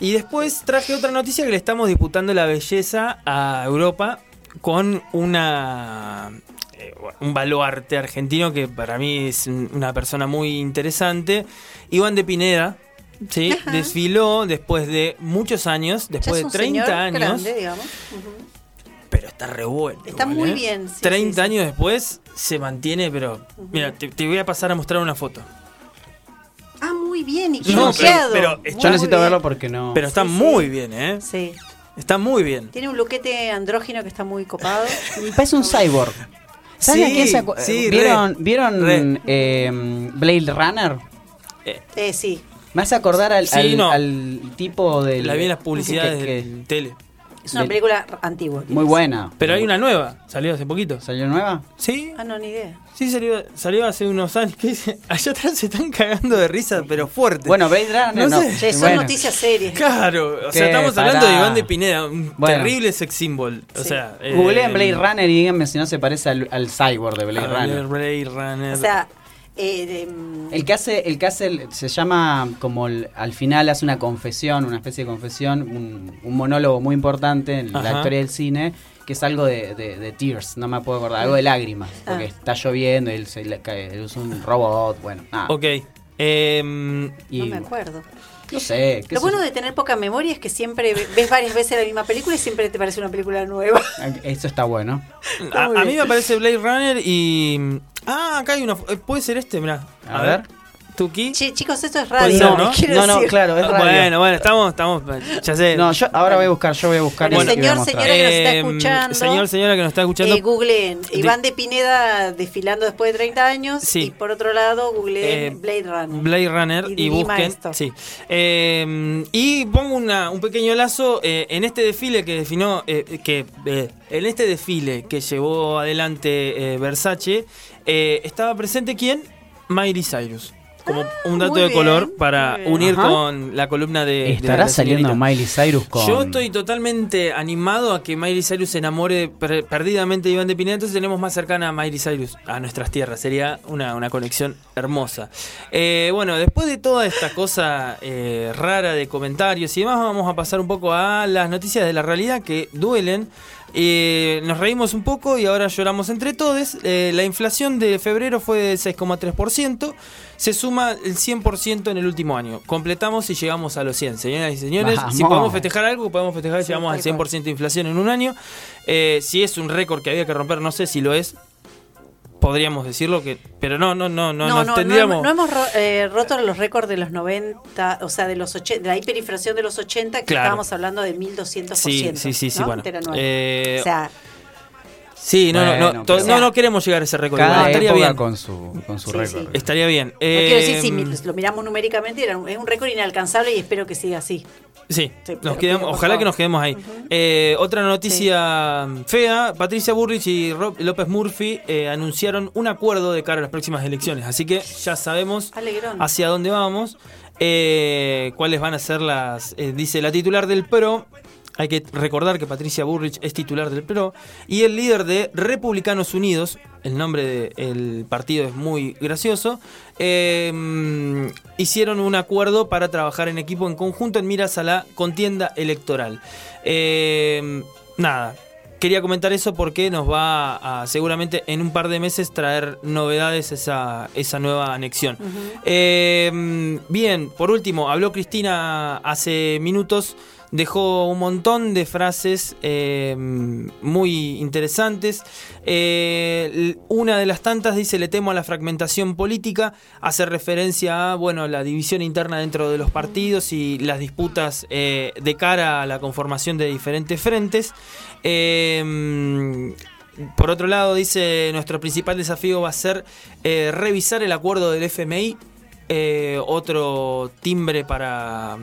Y después traje otra noticia que le estamos disputando la belleza a Europa con una eh, un baluarte argentino que para mí es un- una persona muy interesante. Iván de Pineda, ¿sí? Ajá. desfiló después de muchos años, después es de un 30 señor años. grande, digamos. Ujú. Pero está re bueno. Está igual, muy ¿eh? bien, sí, 30 sí, sí. años después se mantiene, pero. Mira, te, te voy a pasar a mostrar una foto. Ah, muy bien, y qué No, pero- Yo necesito verlo porque no. Pero está Sí, sí. muy bien, ¿eh? Sí. Está muy bien. Tiene un luquete andrógino que está muy copado. Parece un cyborg. ¿Saben Sí, a quién sí, ¿Vieron, re, ¿vieron re. eh, Blade Runner? Eh, sí. Me hace acordar al, Sí, al- no. al tipo del. La vi en las publicidades que- que- de tele. Es una película antigua. Muy buena. Pero hay una nueva, salió hace poquito. ¿Salió nueva? Sí, Ah, no, ni idea. sí, salió, salió hace unos años. ¿Qué dice? Allá atrás se están cagando de risa, pero fuerte. Bueno, Blade Runner No no. sé. Che, son Bueno. noticias serias. Claro, o sea, estamos hablando de. Iván de Pineda, un Bueno. terrible sex symbol. O Sí. sea, eh, Googleen Blade Runner y díganme si no se parece al, al cyborg de Blade a Runner. Blade Runner. O sea, eh, de, mm, El que hace, el que hace, el- se llama como el- al final hace una confesión, una especie de confesión, un, un monólogo muy importante en Ajá. la historia del cine, que es algo de, de- de tears, no me puedo acordar, algo de lágrimas, porque Ah. está lloviendo, él, se le cae, él usa un robot, bueno, nada. ok. Em, Y, no me acuerdo. No sé, qué Lo bueno yo. de tener poca memoria es que siempre ve- ves varias veces la misma película y siempre te parece una película nueva. Eso está bueno. a, a mí me aparece Blade Runner y. Ah, acá hay una. eh, Puede ser este, mirá. A ver. Tuki. Che, chicos, esto es radio. ¿no? ¿no? Claro, es Ah, radio. Bueno, bueno, estamos, estamos. Ya sé. No, yo ahora voy a buscar, yo voy a buscar. Bueno, a señor, señora que nos está Em, escuchando. Señor, señora que nos está escuchando. Eh, googleen Iván de Pineda desfilando después de 30 años Sí. y por otro lado googleen Eh, Blade Runner. Blade Runner Y y, busquen. Sí. Eh, y pongo una, un pequeño lazo eh, en este desfile que definió, eh, que eh, en este desfile que llevó adelante eh, Versace, eh, estaba presente quién? Miley Cyrus. Como un dato Ah, muy de bien, color para bien. unir Ajá. con la columna de. Estará saliendo señorita. Miley Cyrus con. Yo estoy totalmente animado a que Miley Cyrus se enamore per- perdidamente de Iván de Pineda, entonces tenemos más cercana a Miley Cyrus, a nuestras tierras. Sería una, una conexión hermosa. Eh, bueno, después de toda esta cosa eh, rara de comentarios y demás, vamos a pasar un poco a las noticias de la realidad que duelen. Eh, nos reímos un poco y ahora lloramos entre todos. Eh, la inflación de febrero fue del 6,3%. Se suma el 100% en el último año. Completamos y llegamos a los 100. Señoras y señores, si podemos festejar algo, podemos festejar que Sí, llegamos al tal cual. 100% de inflación en un año. Eh, si es un récord que había que romper, no sé si lo es. Podríamos decirlo que, pero no, no, no, no, no, no, no, tendríamos. hemos- no hemos ro- eh, roto los récords de los 90, o sea, de los 80, de la hiperinflación de los 80, que Claro. estábamos hablando de 1200%. Sí, sí, sí, sí, ¿no? bueno. Eh, o sea, sí, no, no, Bueno, no, to- pero- no, no queremos llegar a ese récord. Cada estaría época bien. con su, con su Sí, récord. sí. Estaría bien. no quiero decir, si Eh, mi- lo miramos numéricamente, era un- es un récord inalcanzable y espero que siga así. Sí, Sí, nos por ojalá que nos quedemos ahí. Eh, otra noticia fea, Patricia Burrich y Rob López Murphy eh, anunciaron un acuerdo de cara a las próximas elecciones, así que ya sabemos Alegrón. hacia dónde vamos, eh, cuáles van a ser las, eh, dice la titular del PRO, hay que recordar que Patricia Burrich es titular del PRO, y el líder de Republicanos Unidos, el nombre del partido es muy gracioso, eh, hicieron un acuerdo para trabajar en equipo en conjunto en miras a la contienda electoral. Eh, nada. Quería comentar eso porque nos va a seguramente en un par de meses traer novedades esa, esa nueva anexión. Eh, bien, por último, habló Cristina hace minutos, dejó un montón de frases eh, muy interesantes. Eh, una de las tantas dice, le temo a la fragmentación política, hace referencia a la división interna dentro de los partidos y las disputas eh, de cara a la conformación de diferentes frentes. Por otro lado, dice, nuestro principal desafío va a ser revisar el acuerdo del FMI, otro timbre para,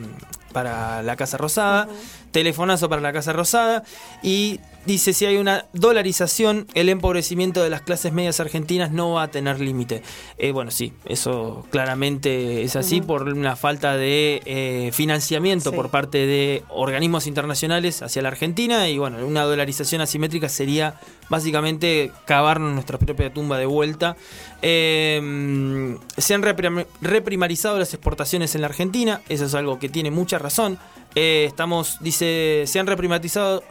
para la Casa Rosada, telefonazo para la Casa Rosada, y dice si hay una dolarización, el empobrecimiento de las clases medias argentinas no va a tener límite. Eh, bueno, sí, eso claramente es así por una falta de eh, financiamiento Sí. por parte de organismos internacionales hacia la Argentina y bueno, una dolarización asimétrica sería básicamente cavarnos nuestra propia tumba de vuelta. Eh, se han reprim- reprimarizado las exportaciones en la Argentina, eso es algo que tiene mucha razón. Eh, estamos, dice, se han reprimatizado,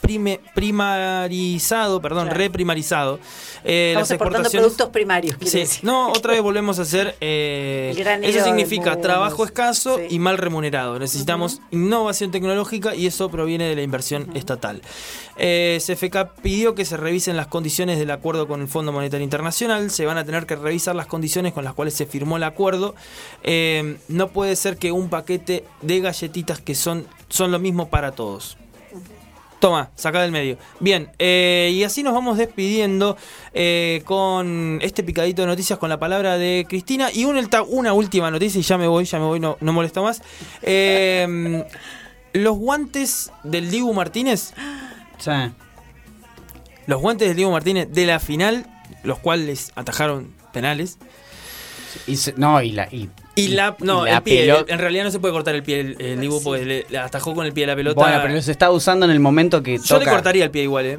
primarizado, perdón, Claro. reprimarizado. eh, Estamos las exportando productos primarios. Sí, decir. no, otra vez volvemos a hacer. eh, eso significa trabajo escaso Sí. y mal remunerado. Necesitamos innovación tecnológica y eso proviene de la inversión estatal. Eh, CFK pidió que se revisen las condiciones del acuerdo con el Fondo Monetario Internacional. Se van a tener que revisar las condiciones con las cuales se firmó el acuerdo. Eh, no puede ser que un paquete de galletitas que son, son lo mismo para todos. Toma, saca del medio. Bien, eh, y así nos vamos despidiendo eh, con este picadito de noticias con la palabra de Cristina. Y una, una última noticia, y ya me voy, ya me voy, no, no molesto más. Eh, los guantes del Dibu Martínez, Sí. los guantes del Dibu Martínez de la final, los cuales atajaron penales. Y se- no, y la. Y, Y la, no, y la el pie, en realidad no se puede cortar el pie el, el Dibu porque le, le atajó con el pie de la pelota. Bueno, pero los está usando en el momento que Yo le cortaría el pie igual, eh.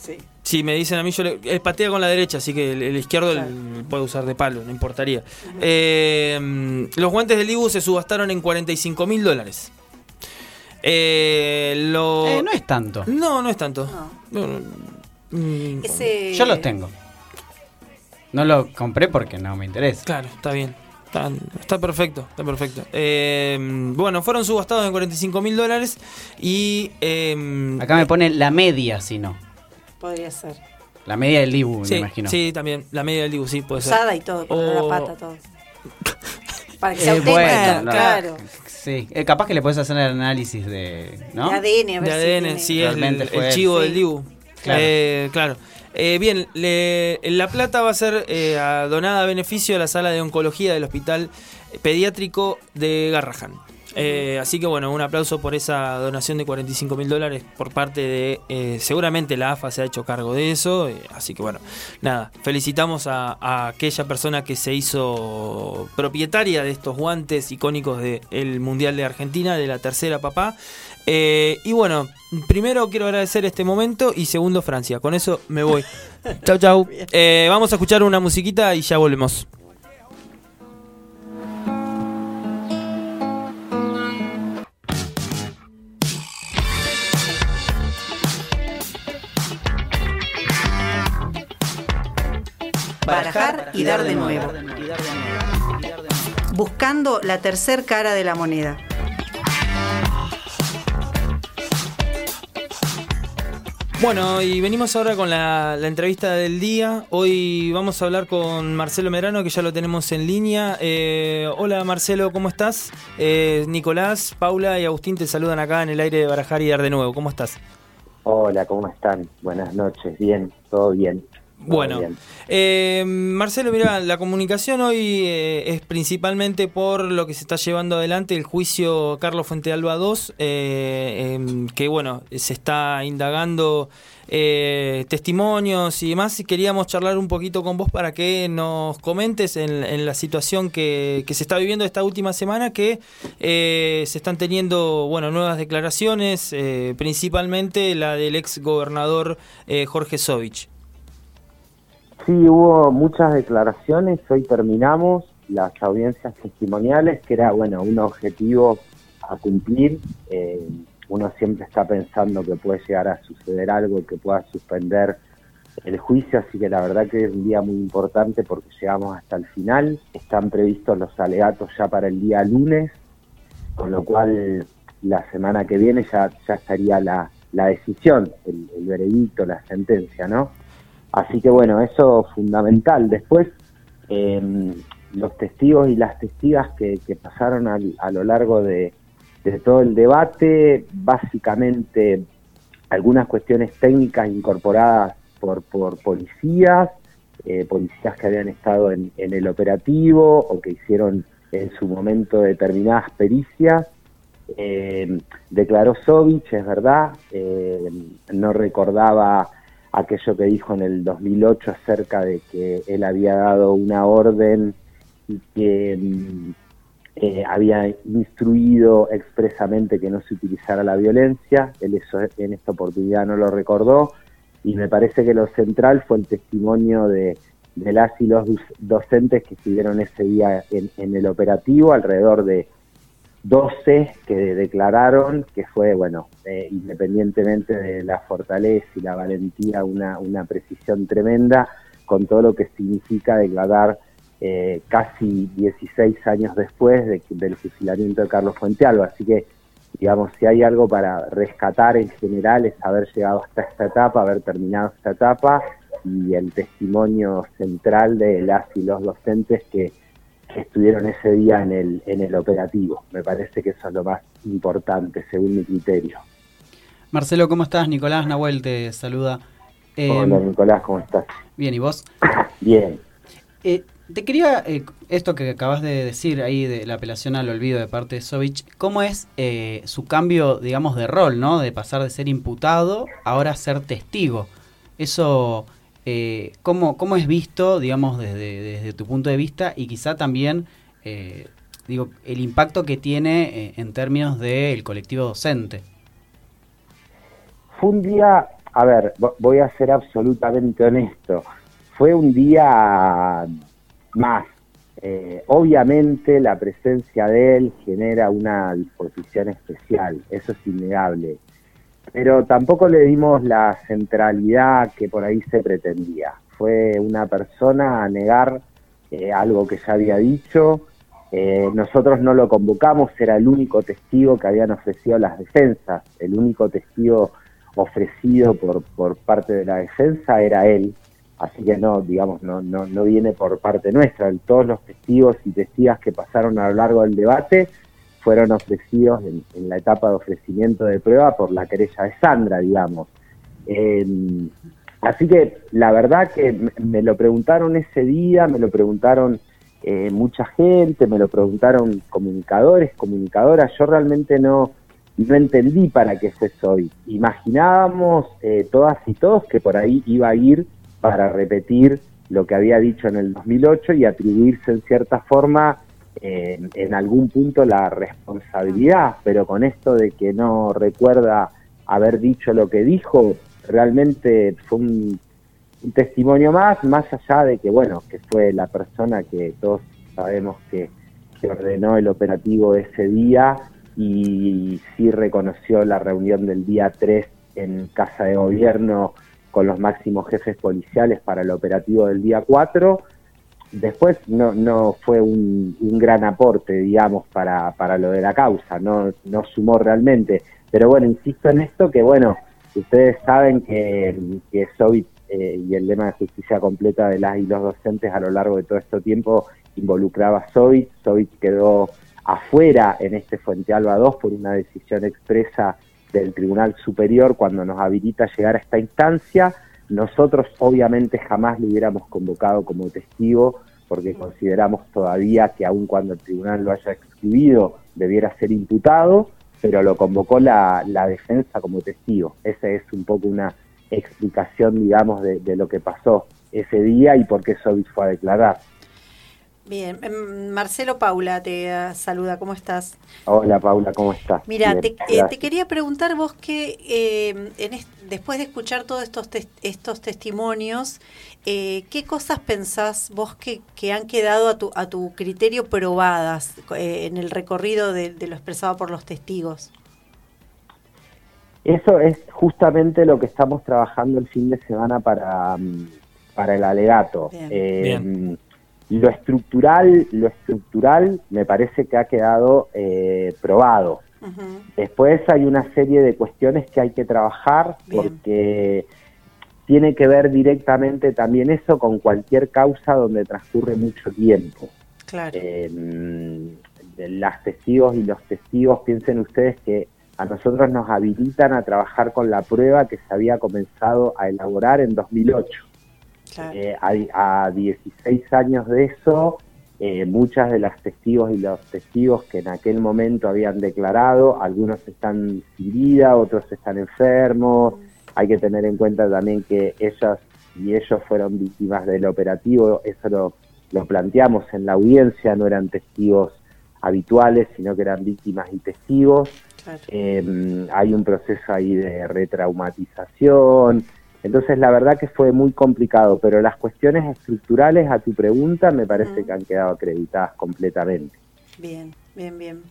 Sí. Si me dicen a mí, yo le, él patea con la derecha, así que el, el izquierdo el- puede usar de palo, no importaría. Eh, los guantes del Dibu se subastaron en 45 mil dólares. Eh, lo... Eh, no es tanto. No, no es tanto. No, no, mm, Ese- Yo los tengo. No lo compré porque no me interesa. Claro, está bien. Está, está perfecto, está perfecto. Eh, bueno, fueron subastados en 45 mil dólares y... eh, Acá me pone la media, si no. Podría ser. La media del Dibu, sí, me imagino. sí, también. La media del Dibu, sí, puede ser. Usada y todo, con O- la pata, todo. Para que sea Eh, bueno, claro. Sí, eh, capaz que le puedes hacer el análisis de. ¿no? De ADN, a ver de si ADN, tiene- sí, es el, el chivo Sí. del Dibu. Claro. Eh, claro. Eh, bien, le- la plata va a ser eh, donada a beneficio de la sala de oncología del Hospital Pediátrico de Garrahan. Eh, así que bueno, un aplauso por esa donación de 45 mil dólares por parte de, eh, seguramente la AFA se ha hecho cargo de eso, así que bueno, nada, felicitamos a, a aquella persona que se hizo propietaria de estos guantes icónicos del Mundial de Argentina, de la tercera papá. Eh, y bueno, primero quiero agradecer este momento y segundo Francia, con eso me voy. chau, chau. Eh, vamos a escuchar una musiquita y ya volvemos. Barajar y dar de nuevo. Buscando la tercer cara de la moneda. Bueno, y venimos ahora con la, entrevista del día. Hoy vamos a hablar con Marcelo Merano, que ya lo tenemos en línea. Eh, hola Marcelo, ¿cómo estás? Eh, Nicolás, Paula y Agustín te saludan acá en el aire de Barajar y Dar de Nuevo. ¿Cómo estás? Hola, ¿cómo están? Buenas noches, bien, todo bien. Bueno, eh, Marcelo, mira, la comunicación hoy eh, es principalmente por lo que se está llevando adelante el juicio Carlos Fuentealba II, eh, em, que bueno, se está indagando eh, testimonios y demás. Y queríamos charlar un poquito con vos para que nos comentes en, en la situación que, que se está viviendo esta última semana, que eh, se están teniendo bueno nuevas declaraciones, eh, principalmente la del ex gobernador Jorge Sovich. Sí, hubo muchas declaraciones, hoy terminamos las audiencias testimoniales, que era, bueno, un objetivo a cumplir. Eh, uno siempre está pensando que puede llegar a suceder algo que pueda suspender el juicio, así que la verdad que es un día muy importante porque llegamos hasta el final. Están previstos los alegatos ya para el día lunes, con lo cual la semana que viene ya, ya estaría la, la decisión, el, el veredicto, la sentencia, ¿no? Así que bueno, eso fundamental. Después, eh, los testigos y las testigas que, pasaron al- a lo largo de, de todo el debate, básicamente algunas cuestiones técnicas incorporadas por, por policías, eh, policías que habían estado en, en el operativo o que hicieron en su momento determinadas pericias, Eh, declaró Sovich, es verdad, eh, no recordaba aquello que dijo en el 2008 acerca de que él había dado una orden y que mm, eh, había instruido expresamente que no se utilizara la violencia, él eso en esta oportunidad no lo recordó. Y me parece que lo central fue el testimonio de, de las y los docentes que estuvieron ese día en, en el operativo, alrededor de 12 que declararon que fue, bueno, eh, independientemente de la fortaleza y la valentía, una, una precisión tremenda con todo lo que significa declarar eh, casi 16 años después de- del fusilamiento de Carlos Fuentealba. Así que, digamos, si hay algo para rescatar en general es haber llegado hasta esta etapa, haber terminado esta etapa y el testimonio central de las y los docentes que, que estuvieron ese día en el, en el operativo. Me parece que eso es lo más importante, según mi criterio. Marcelo, ¿cómo estás? Nicolás Nahuel te saluda. Eh, Hola Nicolás, ¿cómo estás? Bien, ¿y vos? Bien. Eh, te quería, eh, esto que acabas de decir ahí de la apelación al olvido de parte de Sovich, ¿cómo es eh, su cambio, digamos, de rol, ¿no? De pasar de ser imputado ahora a ser testigo. Eso, eh, ¿cómo, ¿cómo es visto, digamos, desde, desde tu punto de vista y quizá también, eh, digo, el impacto que tiene eh, en términos del colectivo docente? Fue un día, a ver, vo- voy a ser absolutamente honesto, fue un día más. Eh, obviamente la presencia de él genera una disposición especial, eso es innegable, pero tampoco le dimos la centralidad que por ahí se pretendía. Fue una persona a negar eh, algo que ya había dicho, eh, nosotros no lo convocamos, era el único testigo que habían ofrecido las defensas, el único testigo ofrecido por, por parte de la defensa era él, así que no, digamos, no, no, no viene por parte nuestra, todos los testigos y testigas que pasaron a lo largo del debate fueron ofrecidos en, en la etapa de ofrecimiento de prueba por la querella de Sandra, digamos. Eh, así que la verdad que me, lo preguntaron ese día, me lo preguntaron eh, mucha gente, me lo preguntaron comunicadores, comunicadoras, yo realmente no, no entendí para qué fue hoy. Imaginábamos eh, todas y todos que por ahí iba a ir para repetir lo que había dicho en el 2008 y atribuirse en cierta forma eh, en algún punto la responsabilidad, pero con esto de que no recuerda haber dicho lo que dijo, realmente fue un, un testimonio más, más allá de que, bueno, que fue la persona que todos sabemos que, que ordenó el operativo ese día y sí reconoció la reunión del día 3 en Casa de Gobierno con los máximos jefes policiales para el operativo del día 4. Después no, no fue un, un gran aporte, digamos, para, para lo de la causa, no, no sumó realmente. Pero bueno, insisto en esto que, bueno, ustedes saben que, que Sovit eh, y el lema de justicia completa de las y los docentes a lo largo de todo este tiempo involucraba a Sovit. Sovit quedó afuera en este Fuente Alba 2 por una decisión expresa del Tribunal Superior cuando nos habilita a llegar a esta instancia. Nosotros obviamente jamás lo hubiéramos convocado como testigo porque consideramos todavía que aun cuando el tribunal lo haya excluido debiera ser imputado, pero lo convocó la, defensa como testigo. Esa es un poco una explicación, digamos, de, de lo que pasó ese día y por qué Sovich fue a declarar. Bien, em, Marcelo Paula te eh, saluda, ¿cómo estás? Hola Paula, ¿cómo estás? Mira, te, eh, te quería preguntar vos que eh, en est- después de escuchar todos estos tes- estos testimonios, eh, ¿qué cosas pensás vos que, que han quedado a tu, a tu criterio probadas eh, en el recorrido de, de lo expresado por los testigos? Eso es justamente lo que estamos trabajando el fin de semana para, mm, para el alegato. Bien. Eh, Lo estructural, lo estructural me parece que ha quedado eh, probado. Después hay una serie de cuestiones que hay que trabajar Bien. porque tiene que ver directamente también eso con cualquier causa donde transcurre mucho tiempo. Claro. Eh, mm, las testigos y los testigos, piensen ustedes que a nosotros nos habilitan a trabajar con la prueba que se había comenzado a elaborar en 2008. Claro. Eh, a, a 16 años de eso, eh, muchas de las testigos y los testigos que en aquel momento habían declarado, algunos están sin vida, otros están enfermos. Hay que tener en cuenta también que ellas y ellos fueron víctimas del operativo, eso lo, lo planteamos en la audiencia, no eran testigos habituales, sino que eran víctimas y testigos. Eh, hay un proceso ahí de retraumatización. Entonces, la verdad que fue muy complicado, pero las cuestiones estructurales a tu pregunta me parece que han quedado acreditadas completamente. Bien, bien, bien.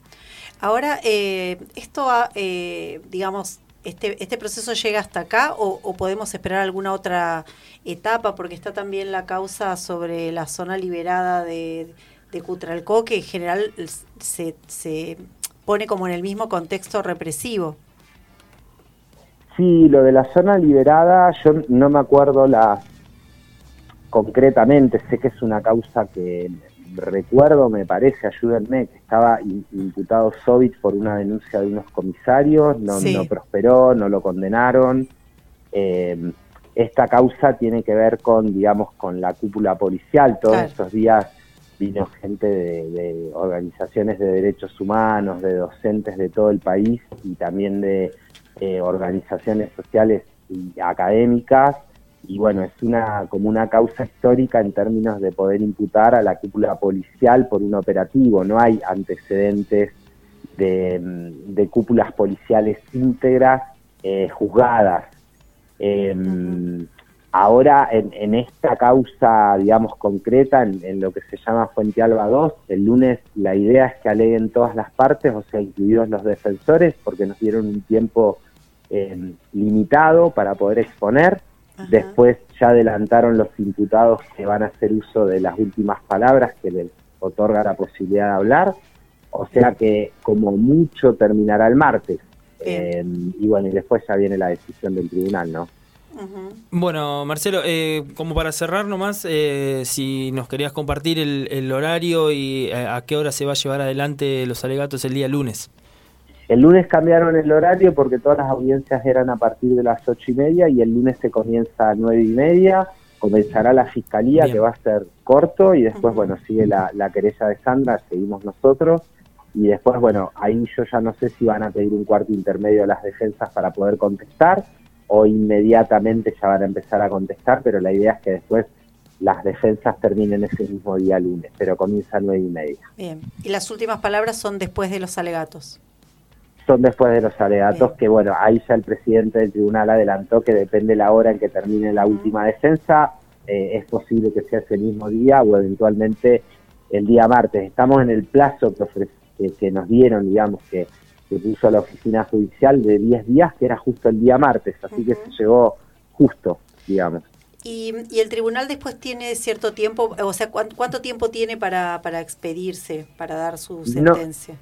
Ahora, eh, esto, ha, eh, digamos, este, este proceso llega hasta acá o, podemos esperar alguna otra etapa, porque está también la causa sobre la zona liberada de, de Cutralcó, que en general se, se pone como en el mismo contexto represivo. Sí, lo de la zona liberada, yo no me acuerdo la concretamente, sé que es una causa que recuerdo, me parece, ayúdenme, que estaba imputado Sovich por una denuncia de unos comisarios, no, no prosperó, no lo condenaron. Eh, esta causa tiene que ver con, digamos, con la cúpula policial. Todos estos días vino gente de, organizaciones de derechos humanos, de docentes de todo el país y también de eh, organizaciones sociales y académicas. Y bueno, es una como una causa histórica en términos de poder imputar a la cúpula policial por un operativo. No hay antecedentes de, cúpulas policiales íntegras eh, juzgadas. Em, Ahora, en, esta causa, digamos, concreta, en, lo que se llama Fuente Alba 2, el lunes la idea es que aleguen todas las partes, o sea, incluidos los defensores, porque nos dieron un tiempo eh, limitado para poder exponer. Después ya adelantaron los imputados que van a hacer uso de las últimas palabras que les otorga la posibilidad de hablar. O sea que como mucho terminará el martes. Eh, y bueno, y después ya viene la decisión del tribunal, ¿no? Bueno, Marcelo, eh, como para cerrar nomás, eh, si nos querías compartir el, horario y eh, a, qué hora se va a llevar adelante los alegatos el día lunes. El lunes cambiaron el horario porque todas las audiencias eran a partir de las ocho y media y el lunes se comienza a nueve y media. Comenzará la fiscalía que va a ser corto y después, bueno, sigue la, la querella de Sandra, seguimos nosotros y después, bueno, ahí yo ya no sé si van a pedir un cuarto intermedio a las defensas para poder contestar o inmediatamente ya van a empezar a contestar, pero la idea es que después las defensas terminen ese mismo día lunes, pero comienza a nueve y media. Bien, y las últimas palabras son después de los alegatos. Son después de los alegatos, que bueno, ahí ya el presidente del tribunal adelantó que depende la hora en que termine la última defensa, eh, es posible que sea ese mismo día o eventualmente el día martes. Estamos en el plazo que, que nos dieron, digamos, que que puso a la oficina judicial de 10 días, que era justo el día martes, así que se llegó justo, digamos. Y, el tribunal después tiene cierto tiempo, o sea, ¿cuánto, tiempo tiene para, para expedirse, para dar su sentencia?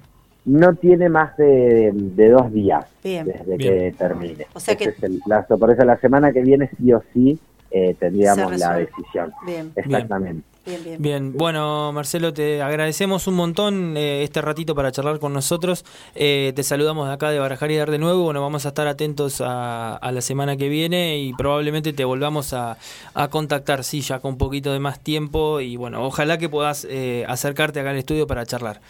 No, tiene más de, dos días desde que termine. O sea Ese es el plazo. Por eso la semana que viene sí o sí eh, tendríamos la decisión. Bien. Exactamente. Bien, bueno Marcelo, te agradecemos un montón eh, este ratito para charlar con nosotros. Eh, te saludamos de acá de Barajar y Dar de nuevo. Bueno, vamos a estar atentos a, la semana que viene y probablemente te volvamos a, contactar, sí, ya con un poquito de más tiempo. Y bueno, ojalá que puedas eh, acercarte acá al estudio para charlar.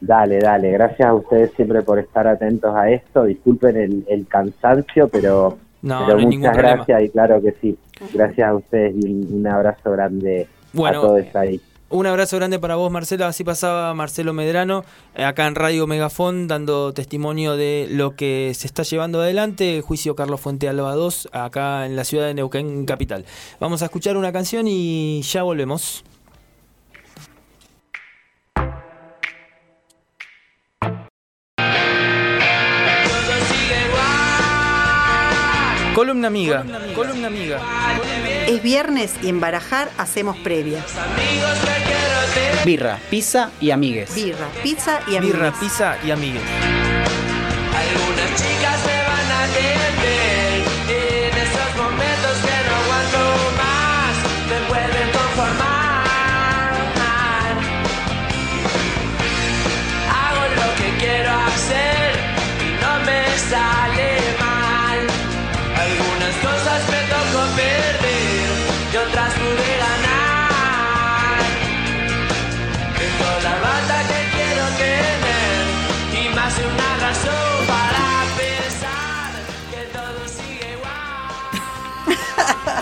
Dale, dale, gracias a ustedes siempre por estar atentos a esto. Disculpen el, cansancio, pero, muchas gracias y claro que sí. Gracias a ustedes y un abrazo grande bueno, Un abrazo grande para vos, Marcelo. Así pasaba Marcelo Medrano, eh, acá en Radio Megafón, dando testimonio de lo que se está llevando adelante. juicio Carlos Fuente Alba 2, acá en la ciudad de Neuquén, capital. Vamos a escuchar una canción y ya volvemos. Columna amiga, columna amiga. Es viernes y en Barajar hacemos previa. Birra, pizza y amigues. Birra, pizza y amigues. Birra, pizza y amigues. Algunas chicas se van a tener en esos momentos que no aguanto más, me pueden conformar. Hago lo que quiero hacer y no me sale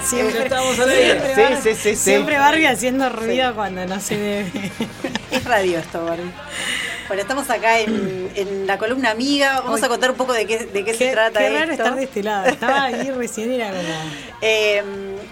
Siempre, estamos al aire. siempre Sí, Barbie- sí, sí, sí. Siempre Barbie haciendo ruido cuando no se debe. Es radio esto, Barbie. Bueno, estamos acá en, en la columna amiga. Vamos a contar un poco de qué, de qué, se trata qué raro esto. estar de este lado. Estaba ahí recién era como. Eh,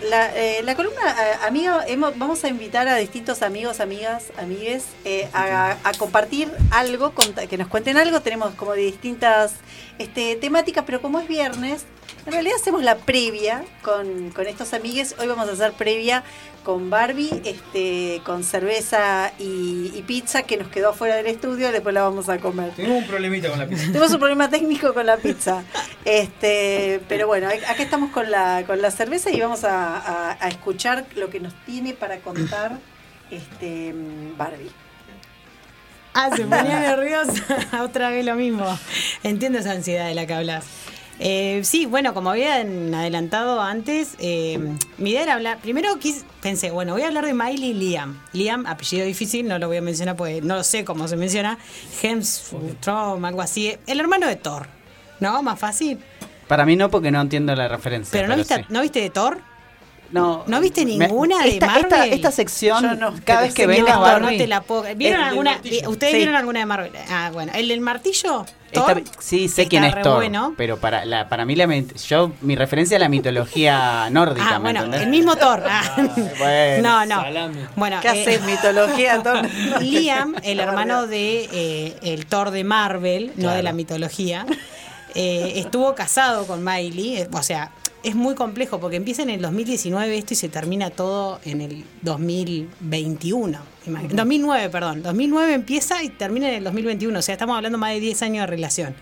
la, eh, la columna eh, amiga, hemos- vamos a invitar a distintos amigos, amigas, amigues eh, a, a compartir algo, que nos cuenten algo. Tenemos como de distintas este, temáticas, pero como es viernes, en realidad hacemos la previa con, con estos amigues. Hoy vamos a hacer previa con Barbie, este, con cerveza y, y pizza que nos quedó afuera del estudio, después la vamos a comer. Tenemos un problemita con la pizza. Tenemos un problema técnico con la pizza. Este, pero bueno, acá estamos con la, con la cerveza y vamos a, a- a escuchar lo que nos tiene para contar este Barbie. Ah, se ponía nerviosa. Otra vez lo mismo. Entiendo esa ansiedad de la que hablas. Eh, sí, bueno, como habían adelantado antes, eh, mi idea era hablar. Primero quis- pensé, bueno, voy a hablar de Miley Liam. Liam, apellido difícil, no lo voy a mencionar porque no lo sé cómo se menciona. Hemsworth, algo así. El hermano de Thor, ¿no? Más fácil. Para mí no, porque no entiendo la referencia. Pero ¿no viste, sí. ¿no viste de Thor? No, ¿No viste Me- ninguna de esta, Marvel? Esta, esta sección, no, cada vez que venga Barbie... no te la puedo- ¿Vieron alguna? martillo. ¿Ustedes Sí. vieron alguna de Marvel? Ah, bueno. ¿El del martillo? Esta- sí, sé quién es Thor, bueno. pero para la, para mí la yo mi referencia a la mitología nórdica, Ah, ¿me bueno, entendés? el mismo Thor. Ah. bueno. no, no. Salame. Bueno, ¿Qué eh, haces? Mitología, Thor? Liam, el hermano de eh, el Thor de Marvel, no de la mitología, eh, estuvo casado con Miley. eh, O sea, es muy complejo porque empieza en el 2019 esto y se termina todo en el 2021. imagínate. 2009, perdón. 2009 empieza y termina en el 2021. O sea, estamos hablando más de 10 años de relación.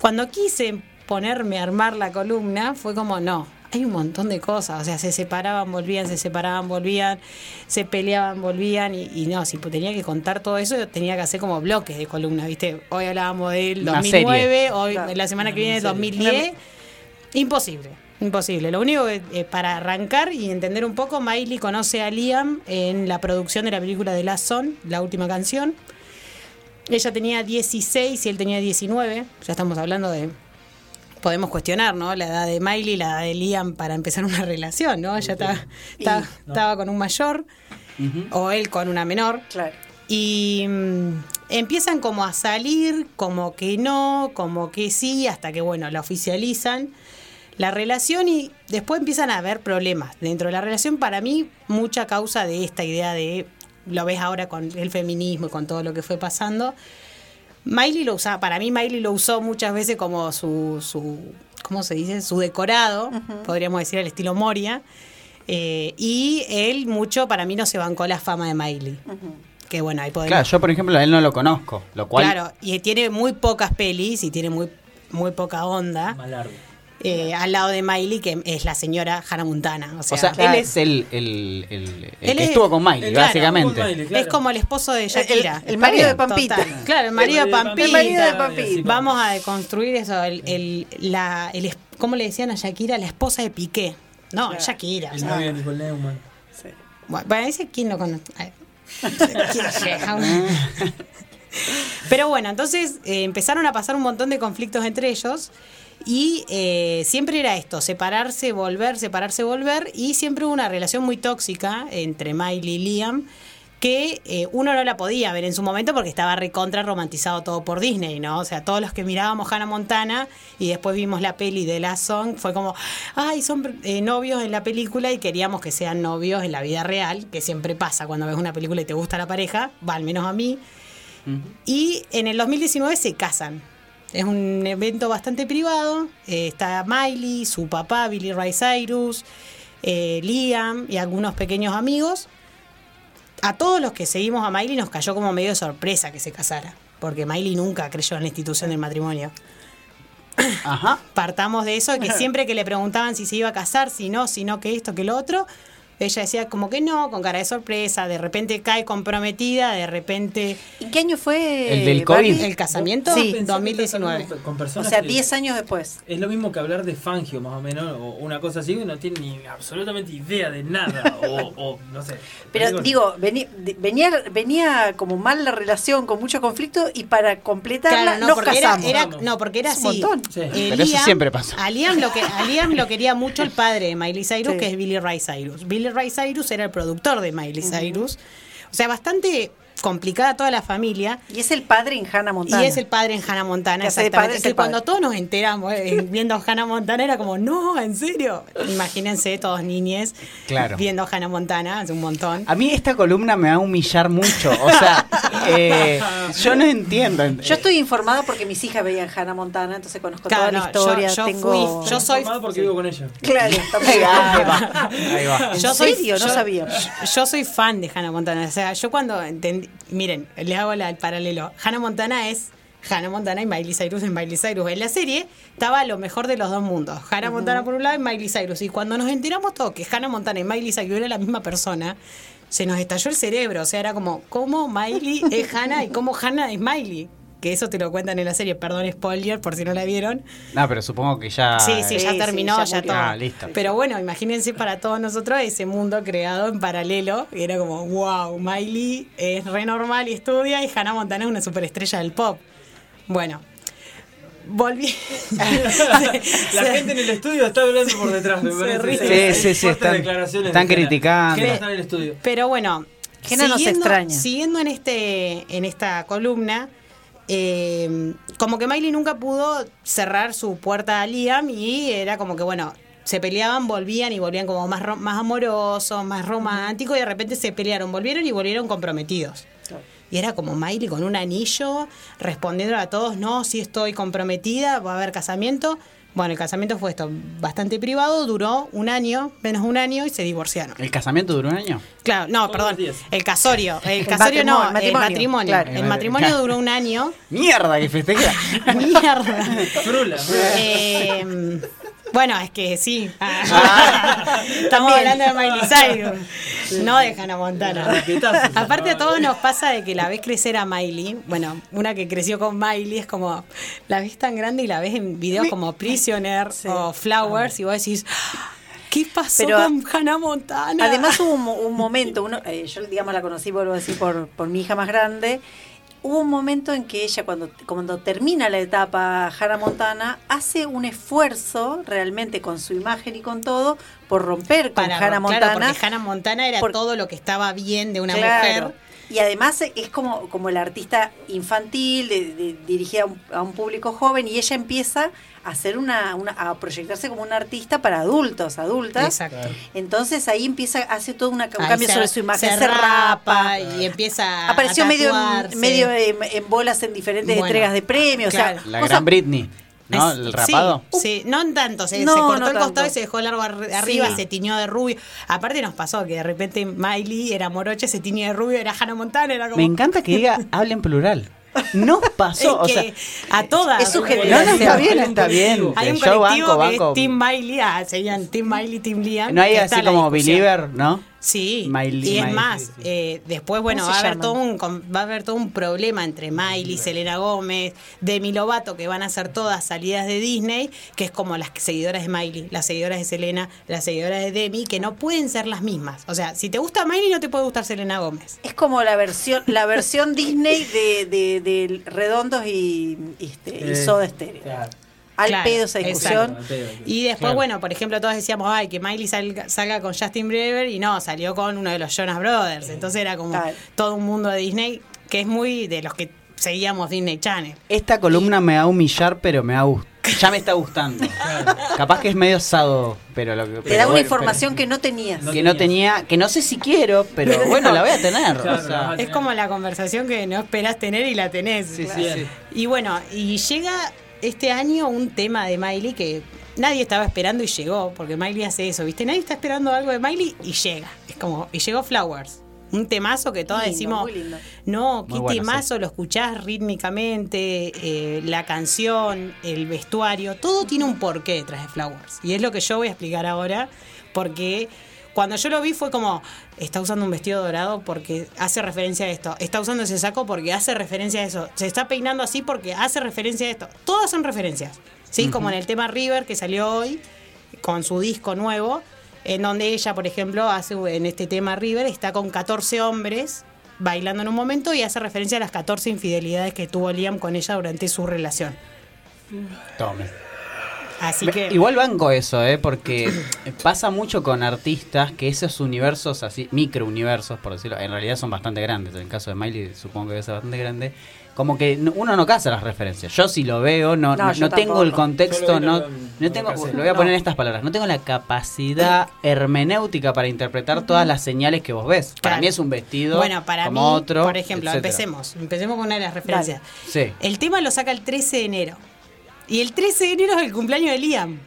Cuando quise ponerme a armar la columna, fue como, no, hay un montón de cosas. O sea, se separaban, volvían, se separaban, volvían, se peleaban, volvían. Y, y no, si tenía que contar todo eso, tenía que hacer como bloques de columna, ¿viste? Hoy hablábamos del Una 2009, serie. hoy Claro. la semana que viene, serie. 2010. Imposible. Imposible. Lo único que eh, para arrancar y entender un poco, Miley conoce a Liam en la producción de la película de Last Son, la última canción. Ella tenía 16 y él tenía 19. Ya estamos hablando de. Podemos cuestionar, ¿no? La edad de Miley y la edad de Liam para empezar una relación, ¿no? Ella estaba, estaba, estaba con un mayor o él con una menor. Claro. Y mm, empiezan como a salir, como que no, como que sí, hasta que, bueno, la oficializan la relación y después empiezan a haber problemas dentro de la relación. Para mí, mucha causa de esta idea de, lo ves ahora con el feminismo y con todo lo que fue pasando. Miley lo usaba, para mí Miley lo usó muchas veces como su, su ¿cómo se dice? Su decorado, podríamos decir al estilo Moria. Eh, y él mucho, para mí no se bancó la fama de Miley. Que bueno, ahí podemos... Claro, yo por ejemplo a él no lo conozco, lo cual Claro, y tiene muy pocas pelis y tiene muy, muy poca onda. Más largo. Eh, al lado de Miley, que es la señora Hannah Montana. O o sea, claro. él es el, el, el- el Él que es- estuvo con Miley, claro, básicamente. con Miley, claro. es como el esposo de Shakira. El- el marido de Pampita. Total. Claro, el marido de El marido de Pampita. El marido de Pampita. Vamos a deconstruir eso. El, el, la, el, es- ¿Cómo le decían a Shakira? La esposa de Piqué. No, Claro. Shakira. El novio de Nicole Neumann. Sí. bueno, ese quién lo conoce. Pero bueno, entonces eh, empezaron a pasar un montón de conflictos entre ellos y eh, siempre era esto, separarse, volver, separarse, volver y siempre hubo una relación muy tóxica entre Miley y Liam que eh, uno no la podía ver en su momento porque estaba recontra romantizado todo por Disney, ¿no? O sea, todos los que mirábamos Hannah Montana y después vimos la peli de La Song, fue como, ay, son eh, novios en la película y queríamos que sean novios en la vida real, que siempre pasa cuando ves una película y te gusta la pareja, va al menos a mí. Y en el 2019 se casan. Es un evento bastante privado. eh, está Miley, su papá, Billy Ray Cyrus, eh, Liam y algunos pequeños amigos. A todos los que seguimos a Miley nos cayó como medio de sorpresa que se casara. Porque Miley nunca creyó en la institución del matrimonio. Ajá. Partamos de eso, que siempre que le preguntaban si se iba a casar, si no, si no, que esto, que lo otro, Ella decía como que no, con cara de sorpresa, de repente cae comprometida, de repente... ¿En qué año fue? El del Barbie? COVID. ¿El casamiento? Sí. Pensé que 2019. estás hablando Con O sea, que- 10 años después. Es lo mismo que hablar de Fangio, más o menos, o una cosa así, que no tiene ni absolutamente idea de nada, o, o no sé. Pero digo, venía, venía como mal la relación, con mucho conflicto, y para completarla Claro, no, nos era, casamos. era- no, porque era Es un así. montón. Sí. Eh, Pero eso siempre pasa. A Liam, lo que, a Liam lo quería mucho el padre de Miley Cyrus, Sí. que es Billy Ray Cyrus. Billy Ray Cyrus era el productor de Miley Cyrus. O sea, bastante complicada toda la familia. Y es el padre en Hannah Montana. Y es el padre en Hannah Montana, Que exactamente. cuando todos nos enteramos eh, viendo a Hannah Montana era como, no, ¿en serio? Imagínense todos niñes Claro. viendo Hannah Montana, hace un montón. A mí esta columna me va a humillar mucho. O sea, eh, yo no entiendo. Yo estoy informada porque mis hijas veían Hannah Montana, entonces conozco Claro, toda la no, historia. yo- yo tengo... fui- yo soy- Informado porque vivo con ella. Claro, Ahí va, ahí va, ahí va. ¿En Yo soy- serio? No yo- sabía. Yo soy fan de Hannah Montana. O sea, yo cuando entendí. Miren, les hago la- el paralelo. Hannah Montana es Hannah Montana y Miley Cyrus en Miley Cyrus. En la serie estaba lo mejor de los dos mundos. Hannah Montana por un lado y Miley Cyrus. Y cuando nos enteramos todos que Hannah Montana y Miley Cyrus eran la misma persona, se nos estalló el cerebro. O sea, era como, ¿cómo Miley es Hannah y cómo Hannah es Miley? Que eso te lo cuentan en la serie, perdón, spoiler, por si no la vieron. No, pero supongo que ya. Sí, sí, ya sí, terminó, ya todo. Ah, listo. Pero bueno, imagínense para todos nosotros ese mundo creado en paralelo. Y era como, wow, Miley es re normal y estudia y Hannah Montana es una superestrella del pop. Bueno, volví. La gente en el estudio está hablando por detrás, me Se parece. ríe. Sí, sí, sí, están- declaraciones están criticando. Está en el estudio. Pero bueno, Jena nos extraña. siguiendo en, este, en esta columna, eh, como que Miley nunca pudo cerrar su puerta a Liam y era como que, bueno, se peleaban, volvían y volvían como más, más amorosos, más románticos y de repente se pelearon, volvieron y volvieron comprometidos. Y era como Miley con un anillo respondiendo a todos, no, si estoy comprometida, va a haber casamiento. Bueno, el casamiento fue esto, bastante privado, duró un año, menos un año y se divorciaron. ¿El casamiento duró un año? Claro, no, perdón. El casorio. El casorio no, matrimonio, el matrimonio, claro. El matrimonio duró un año. ¡Mierda que festeja! Mierda. Frula. Eh, bueno, es que sí. Estamos hablando de Miley Cyrus, no de Hannah Montana. Aparte a todos nos pasa de que la ves crecer a Miley. Bueno, una que creció con Miley es como, la ves tan grande y la ves en videos como Prisoner Sí. o Flowers y vos decís, "Ah, ¿qué pasó Pero, con Hannah Montana? Además hubo un, un momento, uno, eh, yo digamos la conocí, vuelvo a decir, por, por mi hija más grande, hubo un momento en que ella cuando, cuando termina la etapa Hannah Montana, hace un esfuerzo realmente con su imagen y con todo por romper con para Hannah claro, Montana. porque Hannah Montana era Por- todo lo que estaba bien de una Claro. mujer. Y además es como, como el artista infantil, de, de- dirigida a un, a un público joven, y ella empieza a hacer una, una- a proyectarse como una artista para adultos, adultas. Exacto. Entonces ahí empieza, hace todo una- un Ahí cambio se- sobre su imagen, se se, rapa. y empieza Apareció a medio, en, medio en, en bolas en diferentes Bueno, entregas de premios. claro. O sea, La gran Britney, ¿no? Es- El rapado. Sí, sí, no en tanto, se, No, se cortó no el costado tanto. y se dejó largo ar- arriba, Sí. se tiñó de rubio. Aparte nos pasó que de repente Miley era moroche, se tiñó de rubio, era Hannah Montana, era como... Me encanta que diga habla en plural. No pasó, Es o sea, que a todas. es su no, no, generación. está bien, está bien. Hay un Yo colectivo banco, que banco. es Team Miley, ah, serían Team Miley, Team Liam. No hay que así como believer, ¿no? Sí, Miley, y es Miley, más, sí, sí. eh, después, bueno, ¿Cómo va a, haber todo un, com- va a haber todo un problema entre Miley, Selena Gómez, Demi Lovato, que van a ser todas salidas de Disney, que es como las seguidoras de Miley, las seguidoras de Selena, las seguidoras de Demi, que no pueden ser las mismas. O sea, si te gusta Miley, no te puede gustar Selena Gómez. Es como la versión, la versión Disney de, de, de Redondos y, y, este, y Eh, Soda Stereo. Claro. Al Claro, pedo esa discusión. Pedo. Y después, Claro. bueno, por ejemplo, todos decíamos, ay, que Miley salga, salga con Justin Bieber y no, salió con uno de los Jonas Brothers. Entonces era como Claro. todo un mundo de Disney que es muy de los que seguíamos Disney Channel. Esta columna me va a humillar, pero me va a gustar. Ya me está gustando. Capaz que es medio sado, pero lo que. Te pero da una bueno, información que no tenías. que no tenía, que no sé si quiero, pero bueno, la voy a tener. o sea. Es como la conversación que no esperás tener y la tenés. Sí, sí, sí. Y bueno, y llega este año un tema de Miley que nadie estaba esperando y llegó, porque Miley hace eso, ¿viste? Nadie está esperando algo de Miley y llega. Es como, y llegó Flowers. Un temazo que todos Lindo, decimos, muy lindo. no, qué Muy bueno, temazo, lo escuchás rítmicamente, eh, la canción, el vestuario, todo tiene un porqué detrás de Flowers. Y es lo que yo voy a explicar ahora, porque cuando yo lo vi fue como, está usando un vestido dorado porque hace referencia a esto, está usando ese saco porque hace referencia a eso, se está peinando así porque hace referencia a esto. Todas son referencias, ¿sí? Como en el tema River que salió hoy con su disco nuevo, en donde ella, por ejemplo, hace en este tema River, está con 14 hombres bailando en un momento y hace referencia a las 14 infidelidades que tuvo Liam con ella durante su relación. Tome. Así que Igual banco eso, ¿eh? porque pasa mucho con artistas que esos universos así, microuniversos, por decirlo, en realidad son bastante grandes. En el caso de Miley supongo que debe ser bastante grande. Como que no- uno no caza las referencias. Yo si lo veo, no, No, no, tengo el contexto, no, no lo- no no tengo, lo voy a poner No. en estas palabras, no tengo la capacidad hermenéutica para interpretar todas las señales que vos ves. Para Claro. mí es un vestido Bueno, para como mí, otro. por ejemplo, etcétera. empecemos. Empecemos con una de las referencias. Sí. El tema lo saca el 13 de enero. Y el 13 de enero es el cumpleaños de Liam.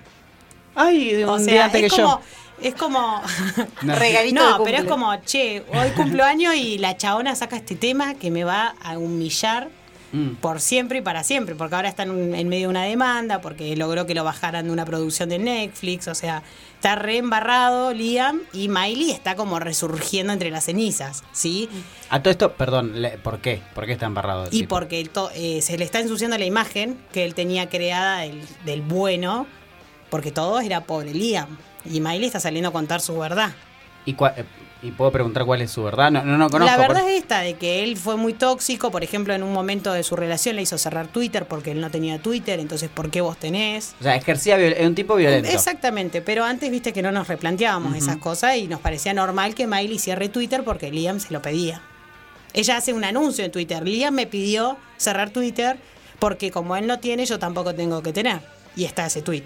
Ay, de un O día sea, antes es que como, yo. es como. No. Regalito no, de pero es como, che, hoy cumplo año y la chabona saca este tema que me va a humillar Mm. por siempre y para siempre, porque ahora está en, medio de una demanda, porque logró que lo bajaran de una producción de Netflix, o sea, está re embarrado Liam y Miley está como resurgiendo entre las cenizas, ¿sí? A todo esto, perdón, ¿por qué? ¿Por qué está embarrado? el Y tipo? porque eh, se le está ensuciando la imagen que él tenía creada del, del bueno, porque todo era pobre Liam. Y Miley está saliendo a contar su verdad. ¿Y, cua- eh, y puedo preguntar cuál es su verdad? No, no, no conozco. la verdad por- es esta, de que él fue muy tóxico, por ejemplo, en un momento de su relación le hizo cerrar Twitter porque él no tenía Twitter, entonces ¿por qué vos tenés? O sea, ejercía es un tipo violento. Exactamente, pero antes viste que no nos replanteábamos esas cosas y nos parecía normal que Miley cierre Twitter porque Liam se lo pedía. Ella hace un anuncio en Twitter, Liam me pidió cerrar Twitter porque como él no tiene, yo tampoco tengo que tener. Y está ese tweet.